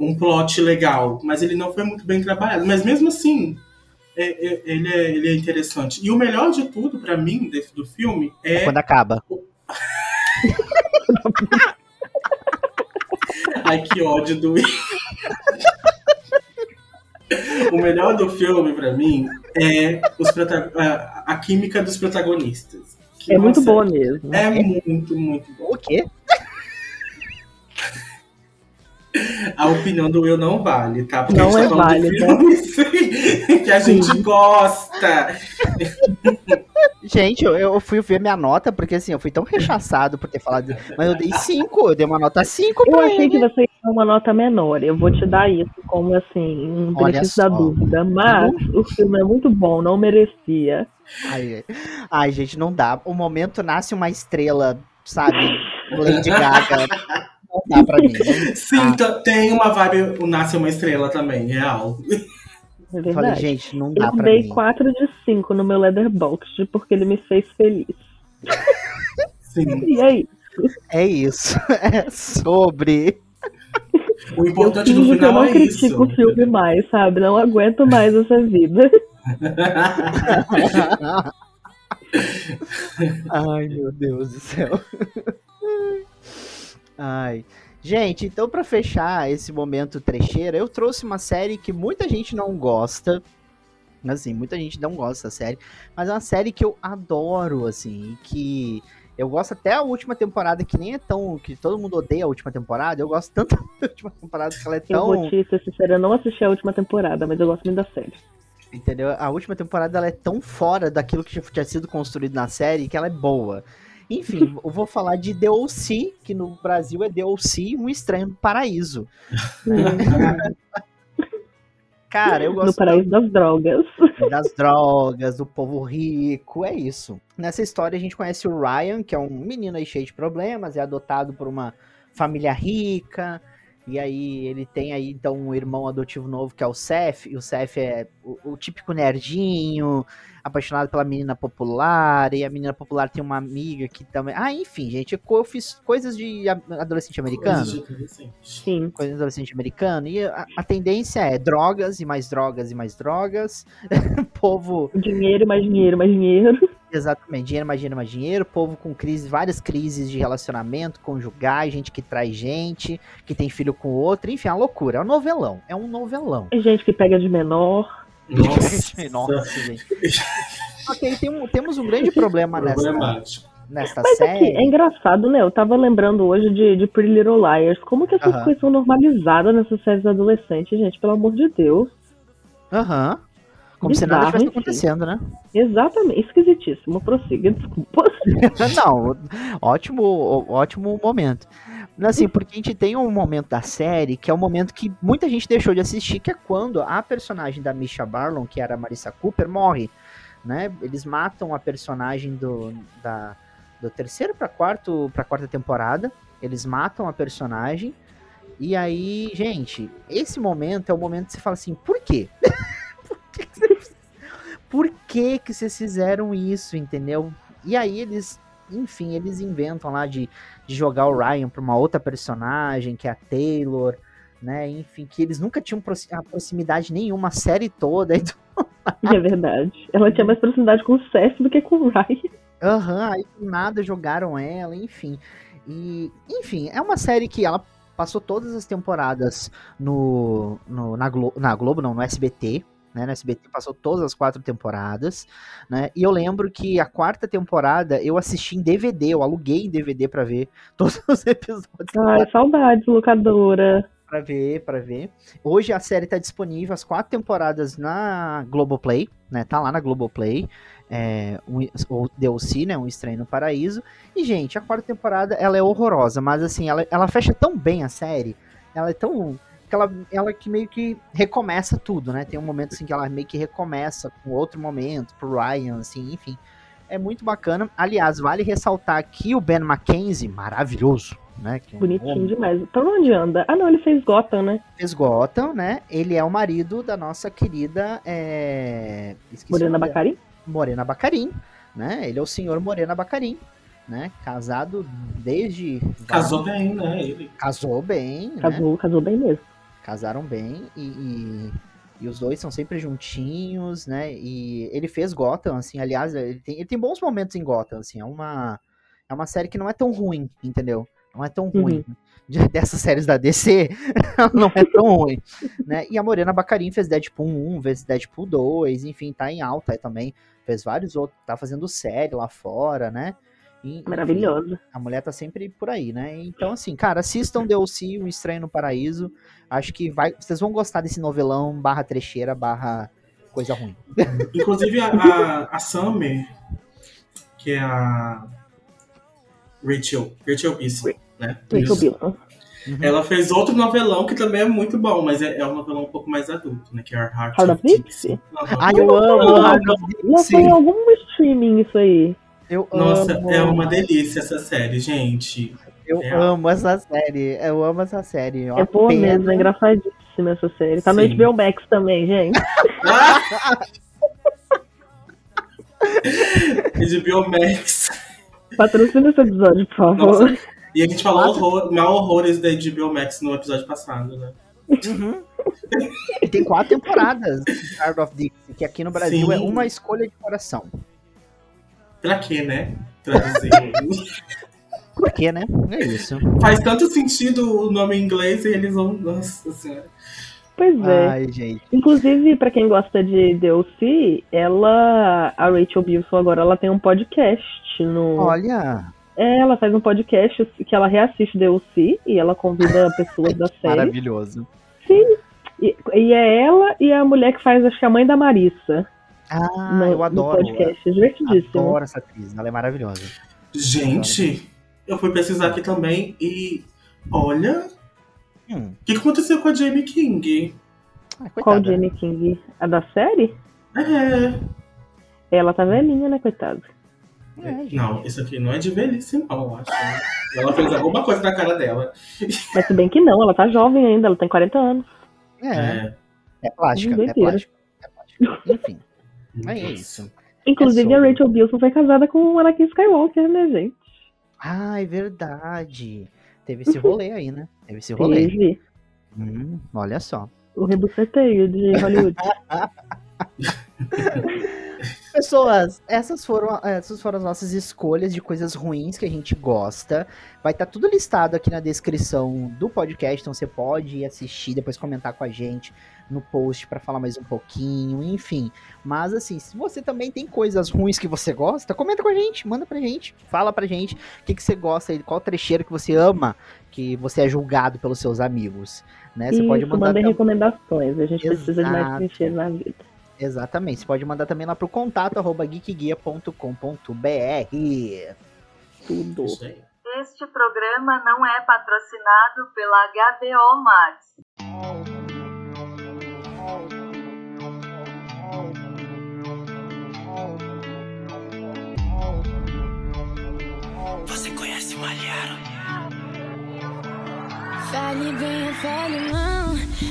um plot legal, mas ele não foi muito bem trabalhado. Mas mesmo assim, é- é- ele, é, ele é interessante. E o melhor de tudo, pra mim, desse- do filme, é. Quando acaba. Ai, que ódio do O melhor do filme, pra mim, é a, a química dos protagonistas. Que, É muito nossa, boa mesmo. É muito, muito bom. O quê? A opinião do Will não vale, tá? Porque Não a gente é tá válida. de filmes que a gente gosta. Gente, eu, eu fui ver minha nota, porque assim, eu fui tão rechaçado por ter falado. Mas eu dei 5, eu dei uma nota 5 Eu pra achei ele. que você dar uma nota menor. Eu vou te dar isso como assim, um Olha benefício da dúvida. Mas o filme é muito bom, não merecia. Ai, ai, gente, não dá. O momento nasce uma estrela, sabe? Lady Gaga. Não dá pra mim. Sim, t- tem uma vibe, o Nasce uma Estrela também, real. É Falei, gente, não dá Eu pra dei mim. 4 de 5 no meu Letterboxd porque ele me fez feliz. Sim. E aí? É isso. É sobre. O Eu importante do eu final não é isso. critico o filme mais, sabe? Não aguento mais essa vida. Ai, meu Deus do céu. Ai. Gente, então pra fechar esse momento trecheira, eu trouxe uma série que muita gente não gosta. Assim, muita gente não gosta da série, mas é uma série que eu adoro, assim, e que eu gosto até a última temporada, que nem é tão. que todo mundo odeia a última temporada. Eu gosto tanto da última temporada que ela é Eu tão. vou te ser sincera, eu não assisti a última temporada, mas eu gosto muito da série. Entendeu? A última temporada ela é tão fora daquilo que tinha sido construído na série que ela é boa. Enfim, eu vou falar de The O.C., que no Brasil é The O.C., Um Estranho no Paraíso. Cara, eu no gosto paraíso das drogas. das drogas, do povo rico, é isso. Nessa história a gente conhece o Ryan, que é um menino aí cheio de problemas, é adotado por uma família rica, E aí ele tem aí então um irmão adotivo novo que é o Seth, e o Seth é o, o típico nerdinho, apaixonado pela menina popular, e a menina popular tem uma amiga que também. Ah, enfim, gente, eu fiz coisas de adolescente americano. Coisa de adolescente. Sim. Coisa de adolescente americano. E a, a tendência é drogas e mais drogas e mais drogas. povo, Dinheiro, mais dinheiro, mais dinheiro. Exatamente, dinheiro, mais dinheiro, mais dinheiro. Povo com crise, várias crises de relacionamento, conjugais, gente que traz gente, que tem filho com outro. Enfim, é uma loucura. É um novelão. É um novelão. Tem gente que pega de menor. Nossa, Nossa, gente. Ok, tem um- temos um grande problema nessa, nesta Mas série. aqui, é engraçado, né? Eu tava lembrando hoje de, de Pretty Little Liars. Como que essas Aham. coisas são normalizadas nessas séries adolescentes, gente? Pelo amor de Deus. Aham. Como se nada Bizarro, estivesse acontecendo, né? Exatamente. Esquisitíssimo. Prossiga, desculpa. Não, ótimo, ótimo momento. Assim, porque a gente tem um momento da série que é o momento que muita gente deixou de assistir, que é quando a personagem da Misha Barlon, que era a Marissa Cooper, morre, né? Eles matam a personagem do da do terceiro para quarto para quarta temporada. Eles matam a personagem. E aí, gente, esse momento é o momento que você fala assim, por quê? por que, que vocês- por que que vocês fizeram isso, entendeu? E aí eles, enfim, eles inventam lá de, de jogar o Ryan pra uma outra personagem, que é a Taylor, né? Enfim, que eles nunca tinham a proximidade nenhuma, a série toda. Então, É verdade. Ela tinha mais proximidade com o Seth do que com o Ryan. Aham, aí do nada jogaram ela, enfim. E, enfim, é uma série que ela passou todas as temporadas no, no- na, Glo na Globo, não, no SBT. Né, no SBT passou todas as quatro temporadas, né? E eu lembro que a quarta temporada eu assisti em DVD, eu aluguei em DVD pra ver todos os episódios. Ai, saudades, locadora. Pra ver, pra ver. Hoje a série tá disponível, as quatro temporadas na Globoplay, né? Tá lá na Globoplay. É, um, o DLC, né? Um Estranho no Paraíso. E, gente, a quarta temporada, ela é horrorosa, mas assim, ela, ela fecha tão bem a série. Ela é tão... Que ela, ela que meio que recomeça tudo, né? Tem um momento assim que ela meio que recomeça com outro momento, pro Ryan, assim, enfim. É muito bacana. Aliás, vale ressaltar aqui o Ben Mackenzie, maravilhoso, né? Que é um Bonitinho homem- demais. Pra onde anda? Ah, não, ele fez Gotham, né? fez Gotham, né? Ele é o marido da nossa querida. É... Morena nome dela. Bacari. Morena Bacarim, né? Ele é o senhor Morena Bacarim, né? Casado desde. Casou bem, né? Ele. Casou bem, né? Casou, casou bem mesmo. Casaram bem e, e, e os dois são sempre juntinhos, né? E ele fez Gotham, assim, aliás, ele tem, ele tem bons momentos em Gotham, assim, é uma, é uma série que não é tão ruim, entendeu? Não é tão ruim. De- Dessas séries da DC, não é tão ruim, né? E a Morena Bacarin fez Deadpool 1, fez Deadpool 2, enfim, tá em alta também, fez vários outros, tá fazendo série lá fora, né? E, enfim, Maravilhosa. a mulher tá sempre por aí, né? Então, assim, cara, assistam DLC, Um Estranho no Paraíso. Acho que vai, vocês vão gostar desse novelão barra trecheira, barra coisa ruim. Inclusive a, a, a Summer, que é a Rachel, Rachel Bilson, né? Rachel. Bilson. Ela fez outro novelão que também é muito bom, mas é, é um novelão um pouco mais adulto, né? Que é Heart, Heart of Dixie? Ai, eu amo Heart of Dixie. em algum streaming isso aí. Eu Nossa, amo, é uma delícia essa série, gente. eu é. amo essa série. Eu amo essa série. É boa pena. mesmo, é engraçadíssima essa série. Tá no Sim. HBO Max também, gente. HBO Max. Patrocina esse episódio, por favor. Nossa. E a gente falou horror, mal horrores da HBO Max no episódio passado, né? Uhum. E tem quatro temporadas de Heart of Dixie, que aqui no Brasil Sim. é uma escolha de coração. Pra quê, né? Traduzir. Por quê, né? É isso. Faz tanto sentido o nome em inglês e eles vão. Nossa senhora. Pois é. Ai, gente. Inclusive, pra quem gosta de DLC, ela, a Rachel Bilson agora, ela tem um podcast no. Olha, É, ela faz um podcast que ela reassiste DLC e ela convida pessoas da série. maravilhoso. Sim. E, e é ela e a mulher que faz, acho que a mãe da Marissa. Ah, no, eu adoro. podcast. É divertidíssimo. Adoro essa atriz, ela é maravilhosa. Gente, eu fui pesquisar aqui também e. Olha. Hum, O que aconteceu com a Jamie King? ah, Qual coitada. Jamie King? A da série? É. Ela tá velhinha, né, coitada? É. Não, isso aqui não é de velhice, não, eu acho. Ela fez alguma coisa na cara dela. Mas se bem que não, ela tá jovem ainda, ela tem 40 anos. É, É. é plástica, é plástica. É plástica. Enfim, é isso. Inclusive, É a. Rachel Bilson foi casada com o Anakin Skywalker, né, gente? Ah, é verdade. Teve esse rolê aí, né? Teve esse rolê. Teve Hum, olha só. o rebuceteio de Hollywood. Pessoas, essas foram, essas foram as nossas escolhas de coisas ruins que a gente gosta. Vai estar tudo listado aqui na descrição do podcast, então você pode ir assistir, depois comentar com a gente no post pra falar mais um pouquinho, enfim. Mas assim, se você também tem coisas ruins que você gosta, comenta com a gente, manda pra gente, fala pra gente o que, que você gosta, qual trecheiro que você ama, que você é julgado pelos seus amigos, né? Você Isso, pode mandar mandem tam- recomendações. A gente precisa de mais Exato. clichês na vida. Exatamente. Você pode mandar também lá pro contato arroba geekguia.com.br. Tudo. Este programa não é patrocinado pela HBO Max. Você conhece Malharo? Fale bem fale mal,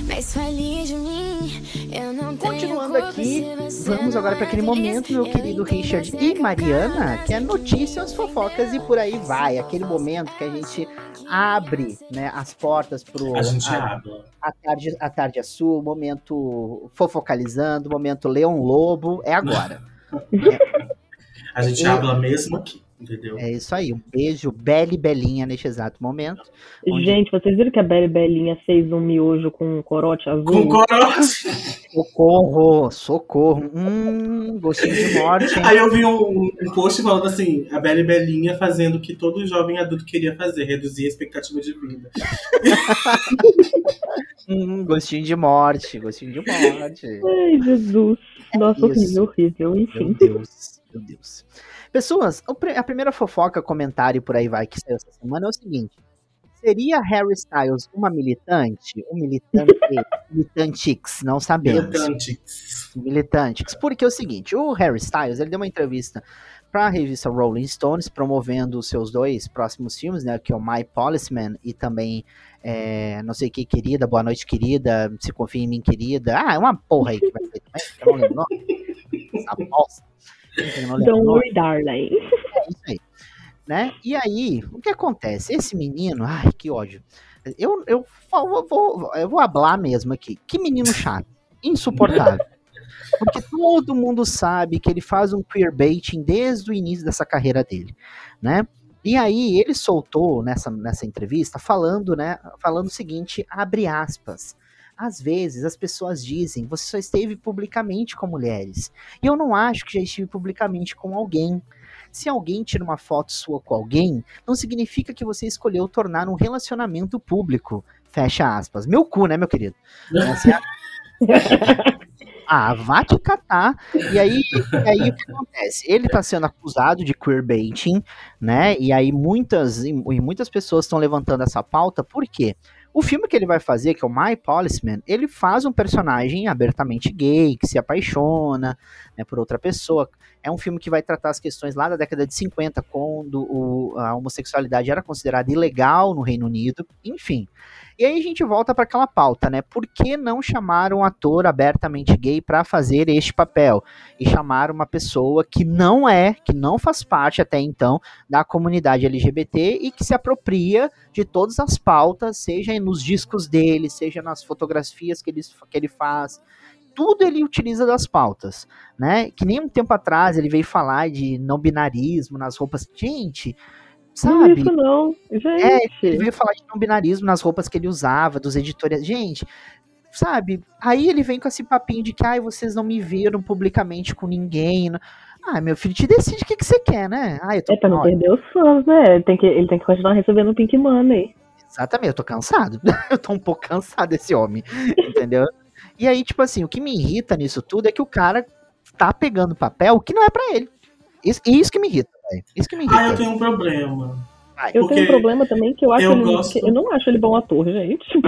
mas fale de mim. Eu não tenho Continuando aqui, vamos agora para aquele é momento, meu Eu querido Richard e com Mariana, que é notícias, fofocas e por aí vai. Aquele momento que a gente abre né, as portas pro A gente a, habla. a tarde, a tarde é sua, o momento fofocalizando, o momento Leão Lobo, é agora. A gente Eu- habla mesmo aqui, entendeu? É isso aí. Um beijo, Belle Belinha neste exato momento. Onde- Gente, vocês viram que a Belle Belinha fez um miojo com um corote azul? Com corote. Socorro, socorro. Hum, gostinho de morte, hein? Aí eu vi um, um post falando assim, a Bela e Belinha fazendo o que todo jovem adulto queria fazer, reduzir a expectativa de vida. Hum, gostinho de morte, gostinho de morte. Ai, Jesus. Nossa, isso. horrível, horrível. Meu Enfim. Deus, meu Deus. Pessoas, a primeira fofoca, comentário por aí vai que saiu essa semana é o seguinte. Seria Harry Styles uma militante? Um militante? Militantix, não sabemos. Militantes. Militantes. Porque é o seguinte, o Harry Styles, ele deu uma entrevista para a revista Rolling Stones, promovendo os seus dois próximos filmes, né, que é o My Policeman e também é, não sei o que, querida, Boa Noite, querida, Se Confia em Mim, querida. Ah, é uma porra aí que vai ser também, que eu não lembro o nome. Essa bosta. Eu Don't worry, darling. É isso aí. Né? E aí, o que acontece? Esse menino, ai, que ódio. Eu, eu, vou, vou, eu vou hablar mesmo aqui. Que menino chato. Insuportável. Porque todo mundo sabe que ele faz um queerbaiting desde o início dessa carreira dele, né? E aí ele soltou nessa, nessa entrevista falando, né, falando o seguinte, abre aspas. Às vezes as pessoas dizem, você só esteve publicamente com mulheres. E eu não acho que já estive publicamente com alguém. Se alguém tira uma foto sua com alguém, não significa que você escolheu tornar um relacionamento público. Fecha aspas. Meu cu, né, meu querido? Essa é a- Ah, vá te catar. E aí, e aí o que acontece? Ele tá sendo acusado de queerbaiting, né? E aí muitas, e muitas pessoas estão levantando essa pauta, por quê? O filme que ele vai fazer, que é o My Policeman, ele faz um personagem abertamente gay, que se apaixona né, por outra pessoa. É um filme que vai tratar as questões lá da década de 50, quando o- a homossexualidade era considerada ilegal no Reino Unido, enfim. E aí a gente volta para aquela pauta, né? Por que não chamar um ator abertamente gay para fazer este papel? E chamar uma pessoa que não é, que não faz parte até então da comunidade LGBT e que se apropria de todas as pautas, seja nos discos dele, seja nas fotografias que ele, que ele faz. Tudo ele utiliza das pautas, né? Que nem um tempo atrás ele veio falar de não binarismo nas roupas. Gente, Não, sabe? isso não. Gente. É, ele veio falar de não binarismo nas roupas que ele usava, dos editores. Gente, sabe? Aí ele vem com esse papinho de que, ai, vocês não me viram publicamente com ninguém. não- Ah, meu filho, te decide o que, que você quer, né? Ah, eu tô É pra não perder os fãs, né? Ele tem que, ele tem que continuar recebendo o Pink Money. Exatamente, eu tô cansado. eu tô um pouco cansado desse homem, entendeu? E aí, tipo assim, o que me irrita nisso tudo é que o cara tá pegando papel que não é pra ele. Isso, isso que me irrita, velho. Isso que me irrita. Ah, eu tenho um problema. Vai. Eu tenho um problema também que eu acho eu ele. gosto- que eu não acho ele bom ator, gente.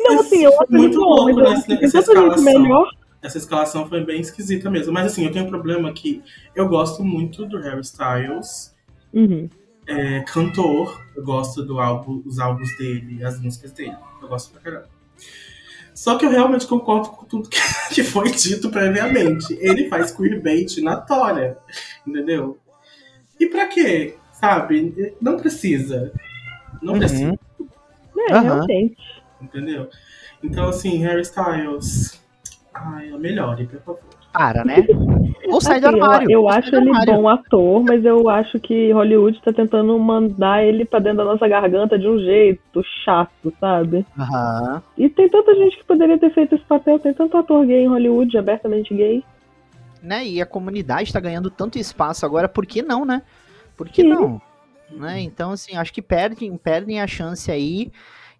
não, assim, eu acho ele Muito bom, louco mas nessa- tem nessa tanta gente escalação. melhor. essa escalação foi bem esquisita mesmo. Mas assim, eu tenho um problema que eu gosto muito do Harry Styles, Uhum. é, cantor, eu gosto do álbum, dos álbuns dele, as músicas dele. Eu gosto pra caramba. Só que eu realmente concordo com tudo que, foi dito previamente. Ele faz queerbait na tora, entendeu? E pra quê? Sabe? Não precisa. Não Uhum. precisa, É, realmente. entendeu? Então, assim, Harry Styles. Ai, melhore, por favor. Para, né? Ou sai do Assim, eu- armário. Eu, sai acho do ele bom ator, mas eu acho que Hollywood tá tentando mandar ele pra dentro da nossa garganta de um jeito chato, sabe? Aham. E tem tanta gente que poderia ter feito esse papel, tem tanto ator gay em Hollywood, abertamente gay. Né? E a comunidade tá ganhando tanto espaço agora, por que não, né? Por que Sim. não? Né? Então, assim, acho que perdem, perdem a chance aí.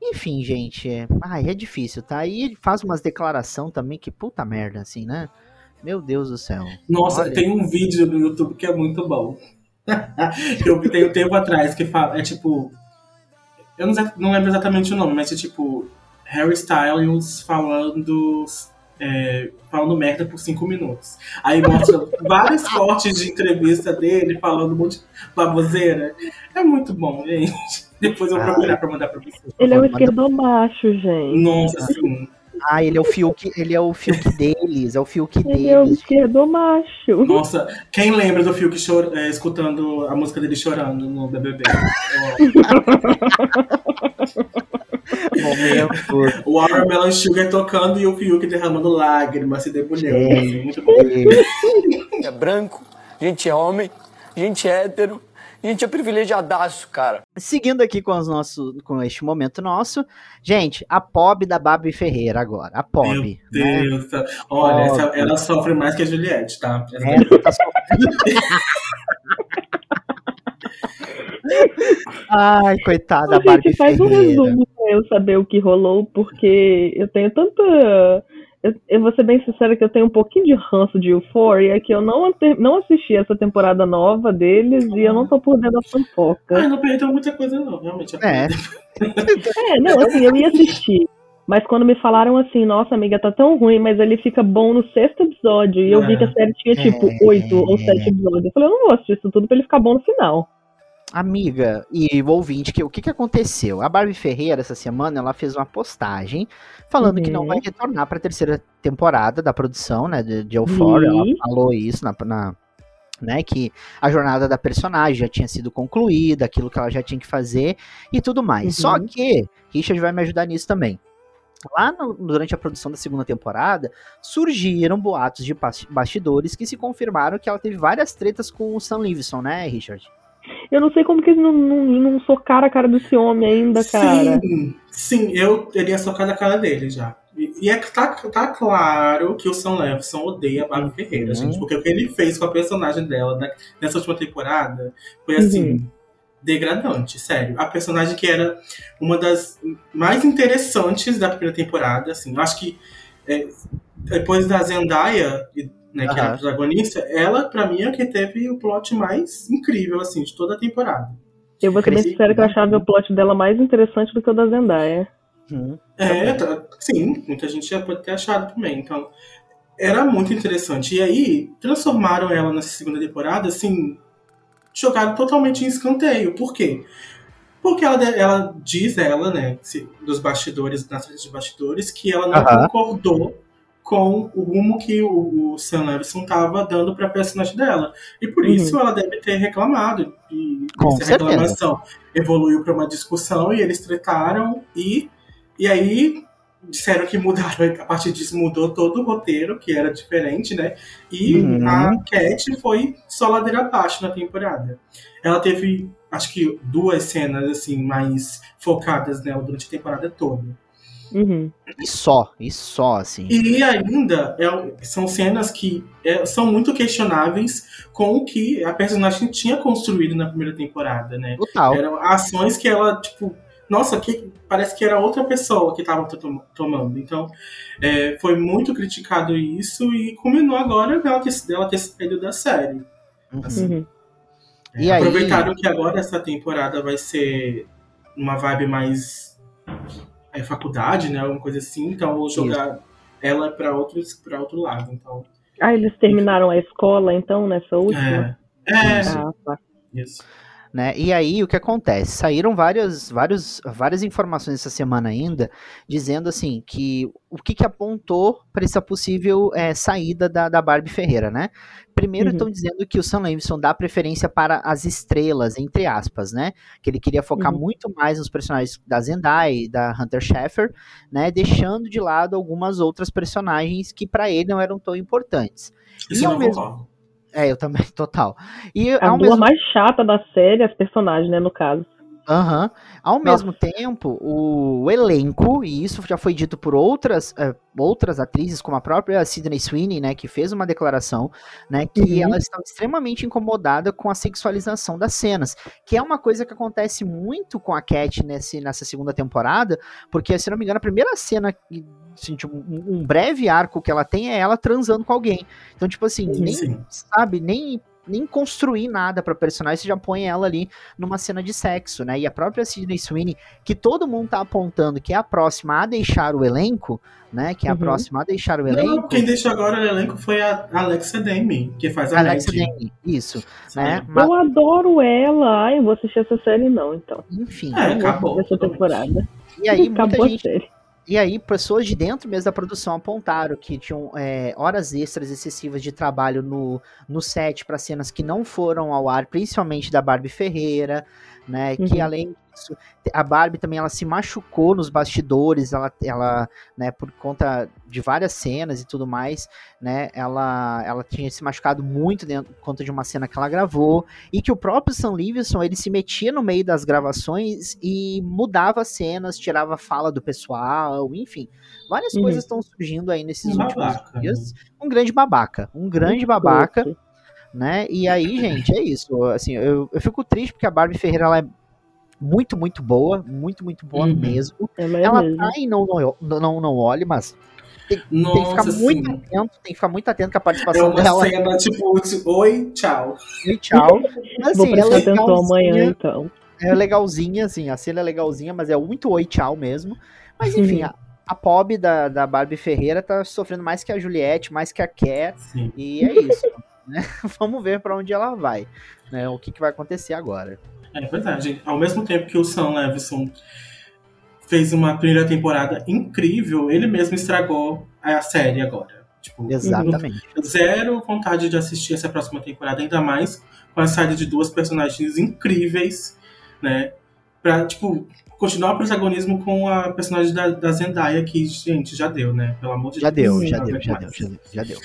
Enfim, gente, é... Ai, é difícil, tá? E ele faz umas declaração também que puta merda, assim, né? Meu Deus do céu. Nossa, Olha. tem um vídeo no YouTube que é muito bom. que eu vi tem um tempo atrás que fala, é tipo. Eu não, sei- não lembro exatamente o nome, mas é tipo Harry Styles falando. é, falando merda por cinco minutos. Aí mostra vários cortes de entrevista dele falando um monte de baboseira. É muito bom, gente. Depois eu vou procurar pra mandar pra vocês. Ele é um Manda- esquerdomacho, gente. Nossa, assim. Ah, ele é o Fiuk, ele é o Fiuk deles, é o Fiuk Ele é um deles. esquerdomacho. Nossa, quem lembra do Fiuk chor- é, escutando a música dele chorando no BBB? Momento. O Watermelon Sugar tocando e o Fiuk derramando lágrimas, se debulhando. assim, muito bom. é branco, gente é homem, gente é hétero, a gente é privilegiadaço, cara. Seguindo aqui com os nossos, com este momento nosso, gente, a Pob da Babi Ferreira agora, a Pob. Meu né? Deus. Olha, essa- ela sofre mais que a Juliette, tá? Essa tá. Ai, coitada da Ô, Barbie gente, faz um Ferreira. resumo pra eu saber o que rolou, porque eu tenho tanta. Eu, eu vou ser bem sincera que eu tenho um pouquinho de ranço de Euphoria, que eu não, não assisti essa temporada nova deles e eu não tô por dentro da fofoca. Ah, não perdeu muita coisa, não, realmente. É. É, não, assim, eu ia assistir. Mas quando me falaram assim, nossa amiga, tá tão ruim, mas ele fica bom no sexto episódio. E eu vi que a série tinha tipo É. oito ou sete episódios. Eu falei, eu não vou assistir isso tudo pra ele ficar bom no final. Amiga e ouvinte, que, o que, que aconteceu? A Barbie Ferreira, essa semana, ela fez uma postagem falando que não Uhum. vai retornar pra terceira temporada da produção, né, de, de Euphoria. Ela Vi. falou isso na, na- né, que a jornada da personagem já tinha sido concluída, aquilo que ela já tinha que fazer e tudo mais. Uhum. Só que, Richard vai me ajudar nisso também. Lá no- durante a produção da segunda temporada, surgiram boatos de bas- bastidores que se confirmaram que ela teve várias tretas com o Sam Levinson, né, Richard? Eu não sei como que eles não, não, não socaram a cara desse homem ainda, cara. Sim, sim, eu teria socado a cara dele já. E, e é que tá, tá claro que o Sam Levinson odeia a Barbie Ferreira, Uhum. gente. Porque o que ele fez com a personagem dela né, nessa última temporada foi assim. Uhum. Degradante, sério. A personagem que era uma das mais interessantes da primeira temporada, assim. Eu acho que é, depois da Zendaya, né, que era a protagonista, ela, pra mim, é a que teve o plot mais incrível, assim, de toda a temporada. Eu vou ser bem sincera que eu achava o plot dela mais interessante do que o da Zendaya. Hum. É, tá- sim, muita gente já pode ter achado também. Então, era muito interessante. E aí, transformaram ela nessa segunda temporada, assim, jogaram totalmente em escanteio. Por quê? Porque ela, ela diz, ela, né, se- dos bastidores, nas redes de bastidores, que ela não concordou com o rumo que o, o Sam Levinson tava dando pra personagem dela. E por Uhum. isso ela deve ter reclamado. E Com essa certeza. reclamação evoluiu para uma discussão e eles tretaram e, e aí disseram que mudaram, a partir disso mudou todo o roteiro, que era diferente, né? E Uhum. a Cat foi só ladeira abaixo na temporada. Ela teve, acho que duas cenas assim mais focadas nela durante a temporada toda. Uhum. E só, e só, assim. E ainda é- são cenas que é, são muito questionáveis com o que a personagem tinha construído na primeira temporada, né? Total. Eram ações que ela, tipo, nossa, que parece que era outra pessoa que estava tomando. Então, é, foi muito criticado isso e culminou agora dela ter, dela ter saído da série. Assim, Uhum. E é, aí- aproveitaram que agora essa temporada vai ser uma vibe mais é, faculdade, né? Alguma coisa assim. Então, vou jogar ela é pra, outros, pra outro lado. Então, Ah, eles terminaram a escola, então, nessa última? é. É, Ah, tá. isso. Né? E aí o que acontece? Saíram várias, vários, várias informações essa semana ainda, dizendo assim que o que, que apontou para essa possível é, saída da, da Barbie Ferreira, né? Primeiro Uhum. estão dizendo que o Sam Levinson dá preferência para as estrelas, entre aspas, né? Que ele queria focar Uhum. muito mais nos personagens da Zendaya e da Hunter Schafer, né? Deixando de lado algumas outras personagens que para ele não eram tão importantes. Isso E não mesmo-. É, eu também, total. E A mesmo mais chata da série, as personagens, né, no caso. Aham. Ao Nossa. mesmo tempo, o, elenco, e isso já foi dito por outras, eh, outras atrizes, como a própria Sidney Sweeney, né, que fez uma declaração, né, que Uhum. ela estava extremamente incomodada com a sexualização das cenas, que é uma coisa que acontece muito com a Cat nesse, nessa segunda temporada, porque, se não me engano, a primeira cena, assim, tipo, um, breve arco que ela tem é ela transando com alguém. Então, tipo assim, nem, Sim. sabe, nem nem construir nada pra personagem, você já põe ela ali numa cena de sexo, né? E a própria Sidney Sweeney, que todo mundo tá apontando que é a próxima a deixar o elenco, né? Que é a Uhum. próxima a deixar o Não, elenco. quem deixou agora o elenco foi a Alexa Demi, que faz a Alexa. Demi, isso, né? Mas, Eu adoro ela. Ai, eu vou assistir essa série não, então. enfim. É, acabou. essa temporada. E aí, muita Acabou gente a série. E aí, pessoas de dentro mesmo da produção apontaram que tinham é, horas extras excessivas de trabalho no, no set para cenas que não foram ao ar, principalmente da Barbie Ferreira, né? Que Uhum. além disso, a Barbie também ela se machucou nos bastidores, ela, ela né, por conta de várias cenas e tudo mais, né? Ela, ela tinha se machucado muito dentro, por conta de uma cena que ela gravou e que o próprio Sam Levinson ele se metia no meio das gravações e mudava cenas, tirava fala do pessoal, enfim, várias Uhum. coisas estão surgindo aí nesses Um últimos babaca, dias. Um grande babaca, um grande babaca, né? E aí, gente, é isso. Assim, eu, eu fico triste porque a Barbie Ferreira ela é muito, muito boa, muito, muito boa Uhum. mesmo. Ela é Ela mesmo. tá em não, não, não, não olhe, mas tem, tem que ficar Nossa, muito sim. atento, tem que ficar muito atento com a É participação uma dela. cena tipo, oi, tchau. E tchau. Mas, Vou assim, é prestar atenção amanhã, legalzinha, então. é legalzinha, assim, a cena é legalzinha, mas é muito oi, tchau mesmo. Mas enfim, a, a Pob da, da Barbie Ferreira tá sofrendo mais que a Juliette, mais que a Cat, Sim. e é isso. Né? Vamos ver pra onde ela vai, né? O que, que vai acontecer agora. É verdade. Ao mesmo tempo que o Sam Levinson fez uma primeira temporada incrível, ele mesmo estragou a série agora. Tipo, Exatamente. zero vontade de assistir essa próxima temporada, ainda mais com a saída de duas personagens incríveis, né? Pra, tipo, continuar o protagonismo com a personagem da, da Zendaya, que, gente, já deu, né? Pelo amor de Já Deus. deu, já deu, já mais. deu, já deu, já deu.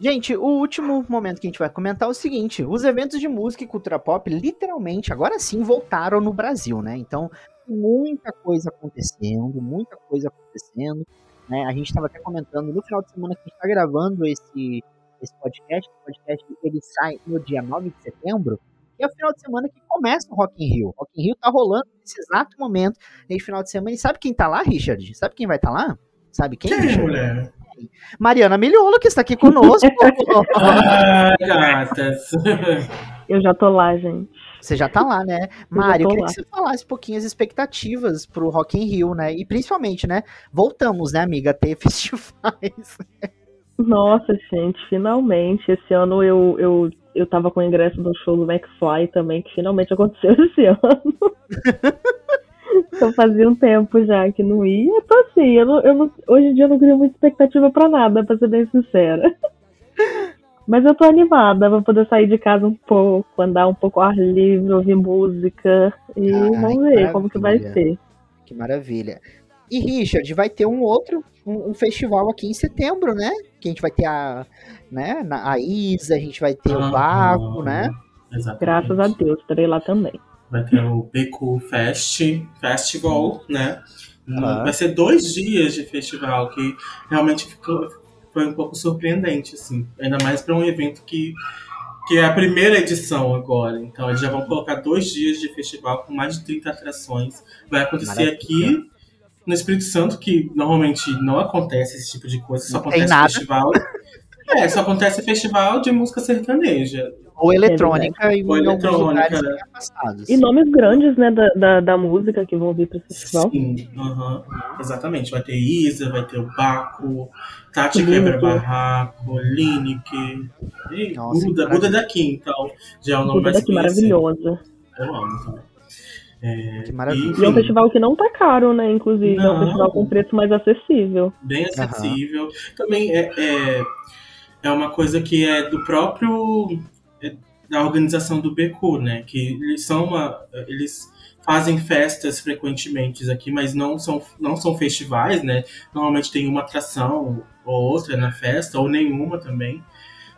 Gente, o último momento que a gente vai comentar é o seguinte: os eventos de música e cultura pop, literalmente, agora sim voltaram no Brasil, né? Então, muita coisa acontecendo, muita coisa acontecendo. Né? A gente estava até comentando no final de semana que a gente está gravando esse, esse podcast. O podcast ele sai no dia 9 de setembro. E é o final de semana que começa o Rock in Rio. Rock in Rio tá rolando nesse exato momento, nesse final de semana. E sabe quem tá lá, Richard? Sabe quem vai estar lá? Sabe quem, Quem, Richard? Mariana Miliolo, que está aqui conosco. Ai, gatas. Eu já tô lá, gente. Você já tá lá, né? Mário, eu tô queria lá. que você falasse um pouquinho as expectativas pro Rock in Rio, né? E principalmente, né? Voltamos, né, amiga, a ter festivais. Nossa, gente, finalmente. Esse ano eu, eu, eu tava com o ingresso do show do McFly também, que finalmente aconteceu esse ano. então fazia um tempo já que não ia. Então assim, eu não, eu não- hoje em dia eu não crio muita expectativa pra nada, pra ser bem sincera. Mas eu tô animada pra poder sair de casa um pouco, andar um pouco ao ar livre, ouvir música. E Ai, vamos ver como que vai ser. Que maravilha. E Richard, vai ter um outro, um, um festival aqui em setembro, né? Que a gente vai ter a, né, na- a Isa, a gente vai ter o Baco, né? Exatamente. Graças a Deus, estarei lá também. Vai ter o Beco Fest, Festival, né? Ah. Vai ser dois dias de festival, que realmente ficou, foi um pouco surpreendente, assim. Ainda mais para um evento que, que é a primeira edição agora. Então eles já vão colocar dois dias de festival com mais de 30 atrações. Vai acontecer Maravilha. aqui no Espírito Santo, que normalmente não acontece esse tipo de coisa, só Não acontece no festival. É, só acontece festival de música sertaneja. Ou eletrônica e Ou eletrônica, né? afastados. E nomes grandes, né, da, da, da música que vão vir pra esse festival. Sim, exatamente. Vai ter Isa, vai ter o Baco, Tati Lineker. Quebra Barraco, Lineker, e Nossa, Buda, que Buda daqui, então. Já é o nome Tudo mais daqui maravilhosa. Eu amo também. É, Que maravilha. e, E é um festival que não tá caro, né? Inclusive, é um Não. festival com preço mais acessível. bem acessível. Também é, é, é uma coisa que é do próprio é, da organização do BQ, né? Que eles são uma, eles fazem festas frequentemente aqui, mas não são, não são festivais, né? Normalmente tem uma atração ou outra na festa, ou nenhuma também.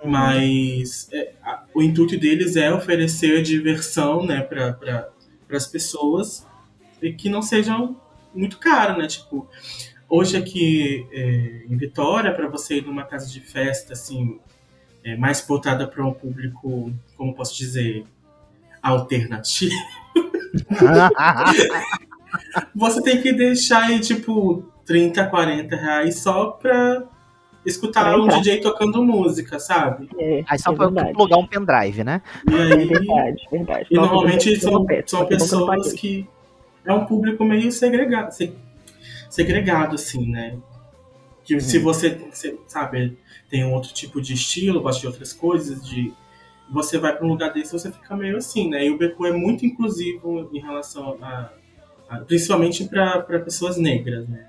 Mas é, a- o intuito deles é oferecer diversão, né, para pra, as pessoas e que não sejam muito caro, né? Tipo, hoje aqui é, em Vitória, para você ir numa casa de festa, assim, é, mais voltada para um público, como posso dizer, alternativo, você tem que deixar aí, tipo, 30, 40 reais só pra escutar um. DJ tocando música, sabe? É, Aí só é pra verdade. plugar um pendrive, né? E É aí, verdade, verdade. e normalmente eu são, são pessoas que é um público meio segregado, se- segregado assim, né? Que se você, você, sabe, tem um outro tipo de estilo, gosta de outras coisas, de você vai para um lugar desse, você fica meio assim, né? E o BQ é muito inclusivo em relação a, a- principalmente para pessoas negras, né?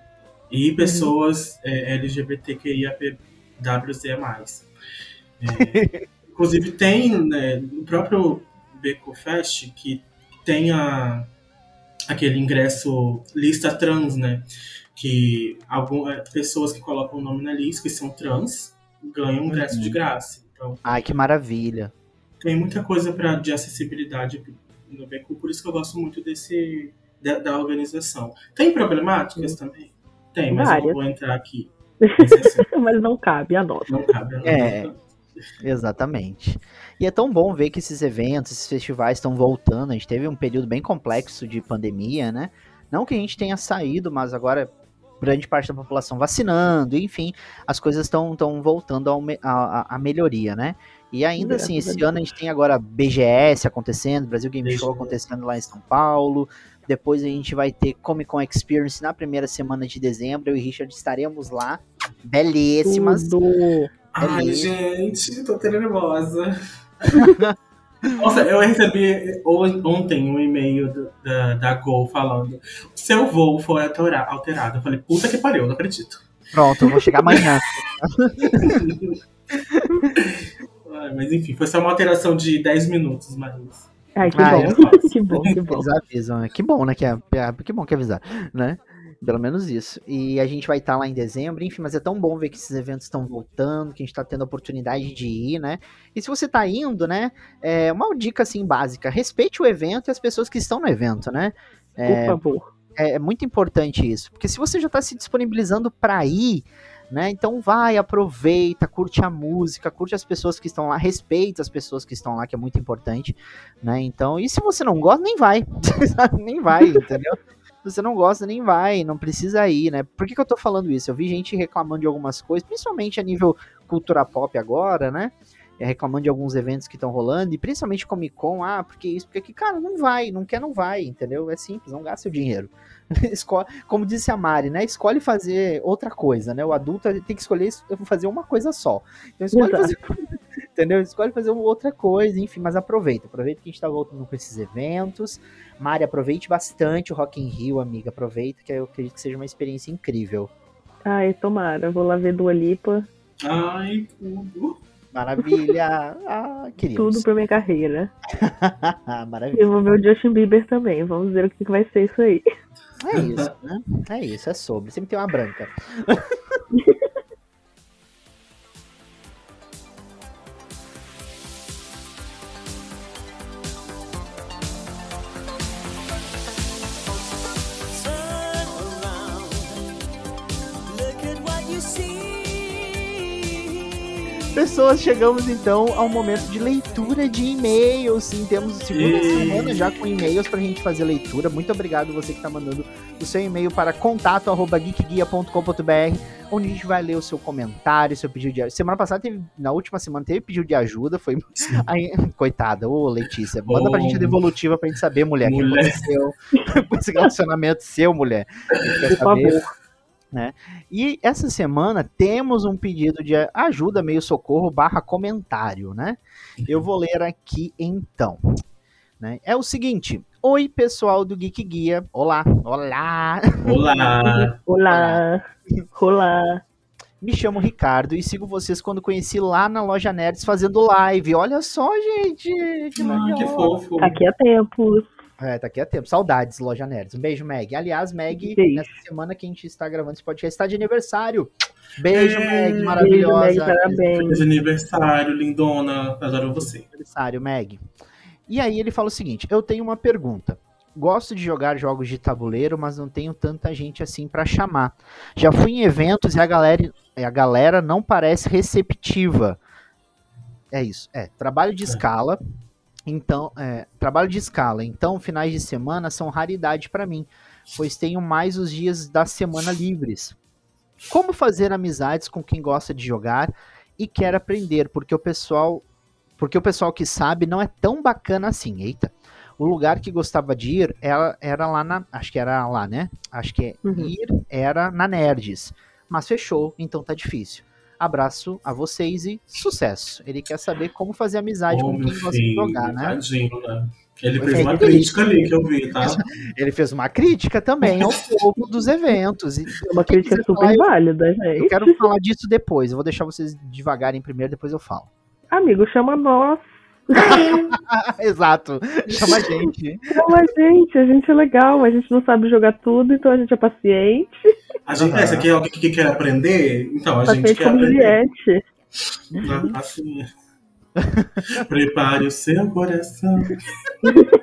E pessoas é, LGBTQIAPWZ+. É, inclusive tem né, no próprio Beco Fest que tem a, aquele ingresso lista trans, né? Que algumas pessoas que colocam o nome na lista, que são trans, ganham um ingresso Uhum. de graça. Então Ai, que maravilha. tem muita coisa pra, de acessibilidade no Beco, por isso que eu gosto muito desse da, da organização. Tem problemáticas também? Tem, mas eu não Várias. vou entrar aqui. Mas, assim, Mas não cabe, anota. não cabe. não É. Exatamente. E é tão bom ver que esses eventos, esses festivais estão voltando. A gente teve um período bem complexo de pandemia, né? Não que a gente tenha saído, mas agora grande parte da população vacinando, enfim, as coisas estão voltando a melhoria, né? E ainda assim, esse ano a gente tem agora BGS acontecendo, Brasil Game Show acontecendo lá em São Paulo. Depois a gente vai ter Comic Con Experience na primeira semana de dezembro. Eu e Richard estaremos lá. Belíssimas. Tudo. Ai, ali. gente, tô até nervosa. Nossa, eu recebi on- ontem um e-mail do- da, da Gol falando: seu voo foi altera- alterado. Eu falei, puta que pariu, não acredito. Pronto, eu vou chegar amanhã. Ai, mas enfim, foi só uma alteração de 10 minutos, mas. Ai, que Ai, bom. que bom, que bom. Eles avisam, né? Que bom, né? Que, é, é- que bom que avisar, né? Pelo menos isso. E a gente vai estar lá em dezembro, enfim, mas é tão bom ver que esses eventos estão voltando, que a gente tá tendo a oportunidade de ir, né? E se você tá indo, né? É uma dica assim básica: respeite o evento e as pessoas que estão no evento, né? Por É, favor. é, é muito importante isso. Porque se você já está se disponibilizando para ir, né? Então vai, aproveita, curte a música, curte as pessoas que estão lá, respeita as pessoas que estão lá, que é muito importante, né? Então, e se você não gosta, nem vai. nem vai, entendeu? Se você não gosta, nem vai, não precisa ir, né? Por que, que eu tô falando isso? Eu vi gente reclamando de algumas coisas, principalmente a nível cultura pop agora, né? É, reclamando de alguns eventos que estão rolando, e principalmente Comic Con, ah, porque isso, porque que, cara, não vai, não quer, não vai, entendeu? É simples, não gasta seu dinheiro. Escolhe, como disse a Mari, né? Escolhe fazer outra coisa, né? O adulto tem que escolher es- fazer uma coisa só. Então escolhe Exato. fazer, entendeu? Escolhe fazer outra coisa, enfim, mas aproveita, aproveita que a gente tá voltando com esses eventos. Mari, aproveite bastante o Rock in Rio, amiga, aproveita, que eu acredito que seja uma experiência incrível. Ai, tomara. Vou lá ver Dua Lipa. Ai, tudo. Maravilha! Ah, queríamos. Tudo pra minha carreira. Maravilha. E eu vou ver o Justin Bieber também. Vamos ver o que que vai ser isso aí. É isso, né? É isso, é sobre. Sempre tem uma branca. Pessoas, chegamos então ao momento de leitura de e-mails. Sim, temos segunda Ei. semana já com e-mails pra gente fazer leitura. Muito obrigado você que tá mandando o seu e-mail para contato@geekguia.com.br, onde a gente vai ler o seu comentário, seu pedido de ajuda. Semana passada teve, na última semana teve pedido de ajuda, foi Aí, coitada, ô Letícia, manda pra Ô. gente a devolutiva pra gente saber, mulher, o que aconteceu com esse relacionamento seu, mulher. A gente quer Por saber favor. Né? E essa semana temos um pedido de ajuda, meio socorro, barra comentário, né? Eu vou ler aqui então. Né? É o seguinte. Oi, pessoal do Geek Guia. Olá, olá. Olá. Olá. Olá. Me chamo Ricardo e sigo vocês quando conheci lá na Loja Nerds fazendo live. Olha só, gente. Que Ah, que fofo. Aqui há tempos. É, tá aqui há tempo. Saudades, Loja Nerds. Um beijo, Meg. Aliás, Meg, Beijo. nessa semana que a gente está gravando esse podcast, está de aniversário. Beijo, Ei, Meg, beijo, maravilhosa. Beijo, Meg, parabéns. Feliz aniversário, lindona. Adoro você. aniversário, Meg. E aí ele fala o seguinte: eu tenho uma pergunta. Gosto de jogar jogos de tabuleiro, mas não tenho tanta gente assim pra chamar. Já fui em eventos e a galera, a galera não parece receptiva. É isso. É, trabalho de escala. Então, é, trabalho de escala. Então, finais de semana são raridade pra mim, pois tenho mais os dias da semana livres. Como fazer amizades com quem gosta de jogar e quer aprender, porque o pessoal porque o pessoal que sabe não é tão bacana assim. Eita. O lugar que gostava de ir era, era lá na. Acho que era lá, né? Acho que Uhum. ir era na Nerds. Mas fechou, então tá difícil. Abraço a vocês e sucesso. Ele quer saber como fazer amizade Ô, com meu quem gosta de filho, jogar, né? Tadinho, né? Ele fez é, uma crítica ali que eu vi, tá? Ele fez uma crítica também ao povo dos eventos. E É uma crítica super falar, eu- válida, Eu gente. quero falar disso depois. Eu vou deixar vocês devagarem primeiro, depois eu falo. Amigo, chama nós. Exato. Chama a gente. Chama a gente, a gente é legal, a gente não sabe jogar tudo, então a gente é paciente. A gente, essa aqui é alguém que quer aprender? Então, a gente Paciente quer como aprender. Né? Assim. Prepare o seu coração.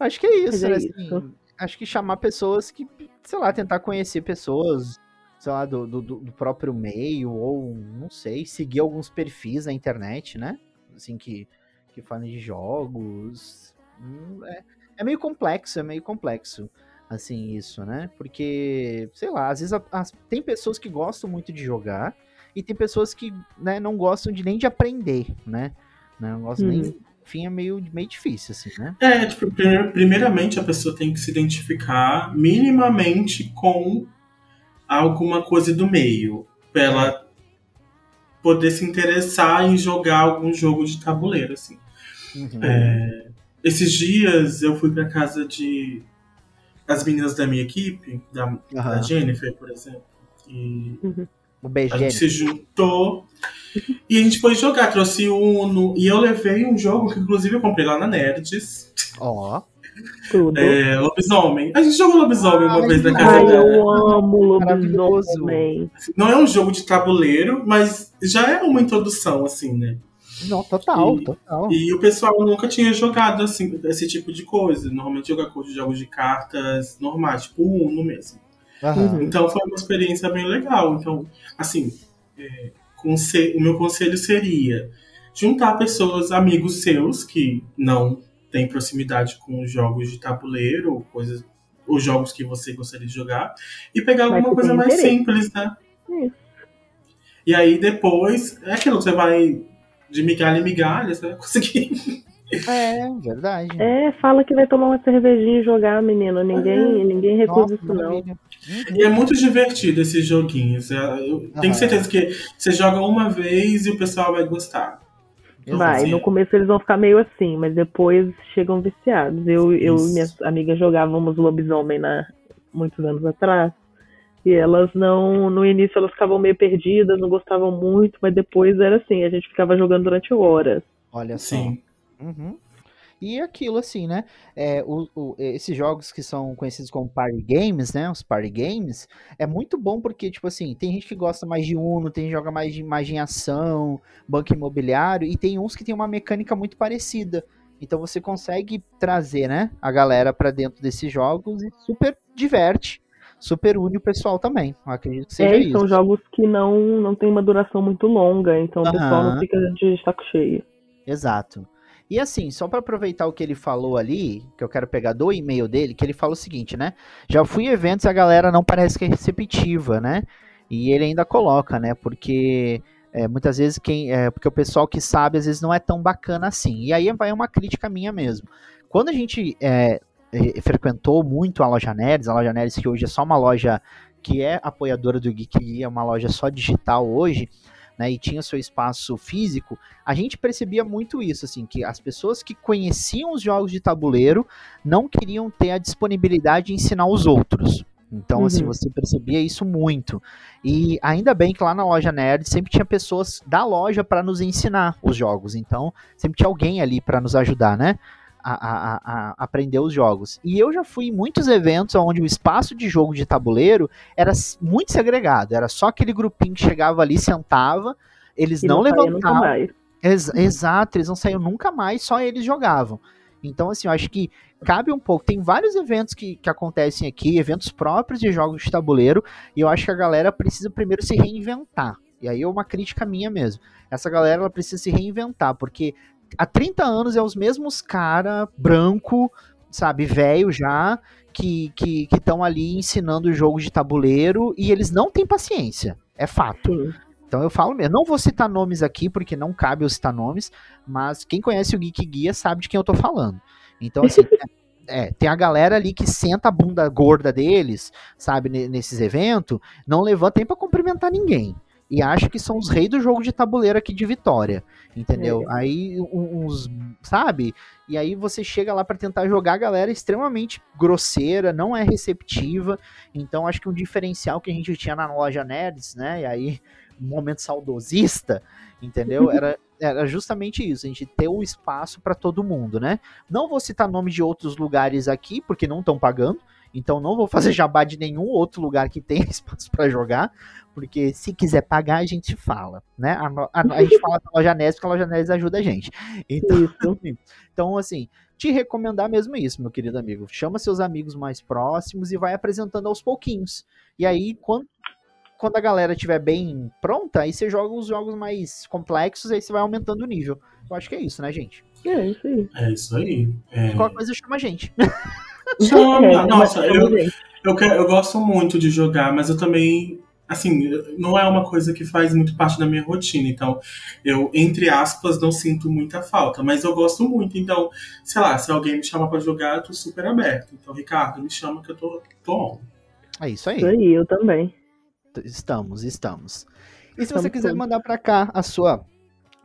Acho que é isso, é né? isso. assim, acho que chamar pessoas que, sei lá, tentar conhecer pessoas, sei lá, do, do, do próprio meio, ou não sei, seguir alguns perfis na internet, né? Assim, que, que falam de jogos. Hum, É, é meio complexo, é meio complexo, assim, isso, né? Porque, sei lá, às vezes a- as- tem pessoas que gostam muito de jogar e tem pessoas que né, não gostam de nem de aprender, né? Não gostam nem. Uhum. Enfim, é meio, meio difícil, assim, né? É, tipo, primeir- primeiramente a pessoa tem que se identificar minimamente com alguma coisa do meio. Pra ela poder se interessar em jogar algum jogo de tabuleiro, assim. Uhum. É, esses dias eu fui pra casa de as meninas da minha equipe, da, da Aham. Jennifer, por exemplo. E Um beijo, a gente gente. se juntou e a gente foi jogar, trouxe Uno. E eu levei um jogo que, inclusive, eu comprei lá na Nerds. Ó. Tudo. É, lobisomem. A gente jogou lobisomem uma Ai, vez na casa Ai, dela. eu amo lobisomem. Não é um jogo de tabuleiro, mas já é uma introdução, assim, né? Não, total, E- total. E o pessoal nunca tinha jogado assim, esse tipo de coisa. Normalmente joga jogos de cartas normais, tipo Uno mesmo. Uhum. Então foi uma experiência bem legal. Então, assim, é, o meu conselho seria juntar pessoas, amigos seus, que não têm proximidade com jogos de tabuleiro, ou coisas, ou jogos que você gostaria de jogar, e pegar Mas alguma coisa tem mais interesse. simples, né? Isso. E aí depois, é aquilo que você vai de migalha em migalha, você vai conseguir. É, verdade. É, fala que vai tomar uma cervejinha e jogar, menino. Ninguém, ninguém recusa Nossa, isso, não. maravilha. E é muito divertido esses joguinhos. É, Eu tenho certeza que você joga uma vez e o pessoal vai gostar. Vai, no começo eles vão ficar meio assim, mas depois chegam viciados. Eu, eu e minhas amigas jogávamos lobisomem na, muitos anos atrás. E elas não. No início elas ficavam meio perdidas, não gostavam muito, mas depois era assim, a gente ficava jogando durante horas. Olha só. Sim. Uhum. E aquilo assim, né? É, o, o- esses jogos que são conhecidos como party games, né? Os party games, é muito bom porque, tipo assim, tem gente que gosta mais de Uno, tem gente que joga mais de imagem em ação, banco imobiliário, e tem uns que tem uma mecânica muito parecida. Então você consegue trazer, né, a galera pra dentro desses jogos e super diverte. super une o pessoal também. Eu acredito que seja É, isso. são jogos que não, não tem uma duração muito longa, então o pessoal não fica de saco cheio. Exato. E assim, só para aproveitar o que ele falou ali, que eu quero pegar do e-mail dele, que ele fala o seguinte, né? Já fui em eventos e a galera não parece que é receptiva, né? E ele ainda coloca, né? Porque é, muitas vezes quem. É, porque o pessoal que sabe às vezes não é tão bacana assim. E aí vai uma crítica minha mesmo. Quando a gente é, frequentou muito a loja Nerds, a loja Nerds que hoje é só uma loja que é apoiadora do Geek é uma loja só digital hoje, né, e tinha seu espaço físico, a gente percebia muito isso, assim, que as pessoas que conheciam os jogos de tabuleiro não queriam ter a disponibilidade de ensinar os outros. Então, assim, Uhum. você percebia isso muito. E ainda bem que lá na loja Nerd sempre tinha pessoas da loja para nos ensinar os jogos. Então, sempre tinha alguém ali para nos ajudar, né? A, a- a- aprender os jogos. E eu já fui em muitos eventos onde o espaço de jogo de tabuleiro era muito segregado. Era só aquele grupinho que chegava ali, sentava, eles E não, não levantavam. Ex- exato, eles não saíam nunca mais, só eles jogavam. Então, assim, eu acho que cabe um pouco. Tem vários eventos que, que acontecem aqui, eventos próprios de jogos de tabuleiro, e eu acho que a galera precisa primeiro se reinventar. E aí é uma crítica minha mesmo. Essa galera ela precisa se reinventar, porque há 30 anos é os mesmos cara branco, sabe, velho já, que que estão ali ensinando jogos de tabuleiro e eles não têm paciência. É fato. Sim. Então eu falo mesmo. Não vou citar nomes aqui, porque não cabe eu citar nomes, mas quem conhece o Geek Guia sabe de quem eu tô falando. Então, assim, é, tem a galera ali que senta a bunda gorda deles, sabe, ne- nesses eventos, não levanta nem pra cumprimentar ninguém. E acha que são os reis do jogo de tabuleiro aqui de Vitória. Entendeu? Aí um- uns. Sabe? E aí você chega lá pra tentar jogar, a galera é extremamente grosseira, não é receptiva. Então acho que um diferencial que a gente tinha na loja Nerds, né? E aí, um momento saudosista, entendeu? Era, era justamente isso, a gente ter o espaço pra todo mundo, né? Não vou citar nome de outros lugares aqui, porque não estão pagando. Então não vou fazer jabá de nenhum outro lugar que tenha espaço pra jogar, porque se quiser pagar a gente fala, né? A, a- a gente fala da loja Nerds porque a loja Nerds ajuda a gente. Então, então assim, te recomendar mesmo isso, meu querido amigo. Chama seus amigos mais próximos e vai apresentando aos pouquinhos. E aí, quando, quando a galera estiver bem pronta, aí você joga os jogos mais complexos, aí você vai aumentando o nível. Eu acho que é isso, né, gente? É isso aí. É isso aí. É. Qualquer coisa chama a gente. Chama, nossa, eu, eu, quero- eu gosto muito de jogar, mas eu também, assim, não é uma coisa que faz muito parte da minha rotina. Então, eu, entre aspas, não sinto muita falta, mas eu gosto muito. Então, sei lá, se alguém me chama pra jogar, eu tô super aberto. Então, Ricardo, me chama que eu tô, tô on. É isso aí. Isso aí, eu também. Estamos, estamos. E se Estamos você quiser todos. mandar para cá a sua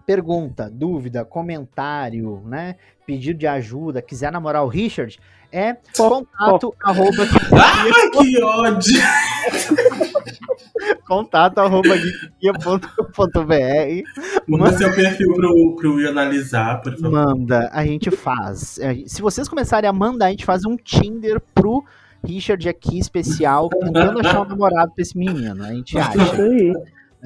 pergunta, dúvida, comentário, né? Pedido de ajuda, quiser namorar o Richard, é contato arroba Ai, que ódio! contato arroba Manda seu perfil pro, pro eu analisar, por favor. Manda, a gente faz. Se vocês começarem a mandar, a gente faz um Tinder pro Richard aqui especial, tentando achar um namorado pra esse menino. A gente Isso acha. aí.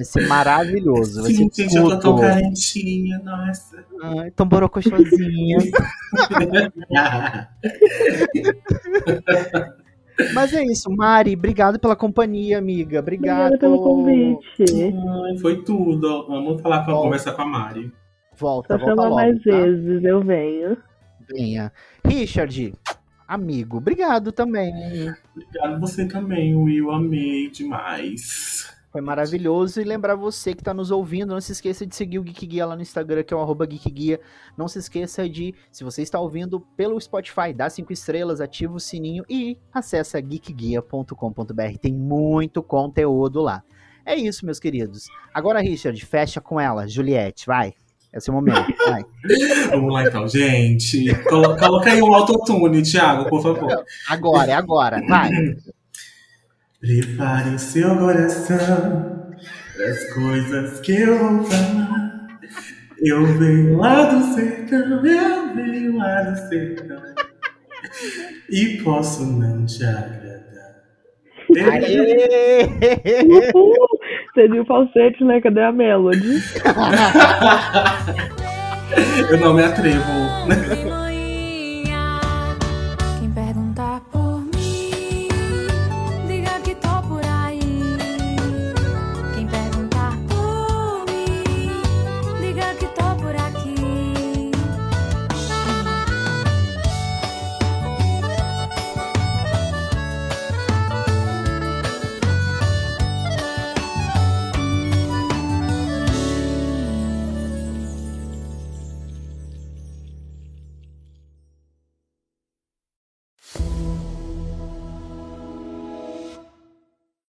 Vai ser maravilhoso. Vai Sim, ser gente, eu tô tão tudo. carentinha, nossa. Ai, tão borocochosinha. Mas é isso, Mari, obrigado pela companhia, amiga. Obrigado Obrigada pelo convite. Ai, foi tudo. Vamos falar com, conversar com a Mari. Volta, Só volta logo, mais tá? vezes, eu venho. Venha. Richard, amigo, obrigado também. Obrigado você também, Will. Amei demais. Foi maravilhoso. E lembrar você que está nos ouvindo, não se esqueça de seguir o Geek Guia lá no Instagram, que é o arroba Geek Guia. Não se esqueça de, se você está ouvindo pelo Spotify, dá cinco estrelas, ativa o sininho e acessa geekguia.com.br. Tem muito conteúdo lá. É isso, meus queridos. Agora, Richard, fecha com ela. Juliette, vai. Esse é o momento, vai. Vamos lá então, gente. Colo- Coloca aí um autotune, Thiago, por favor. Agora, é agora, vai. Prepare o seu coração das coisas que eu vou falar. Eu venho lá do sertão, eu venho lá do sertão. E posso não te agradar. Aê! Uhul! Você viu o falsete, né? Cadê a Melody? Eu não me atrevo.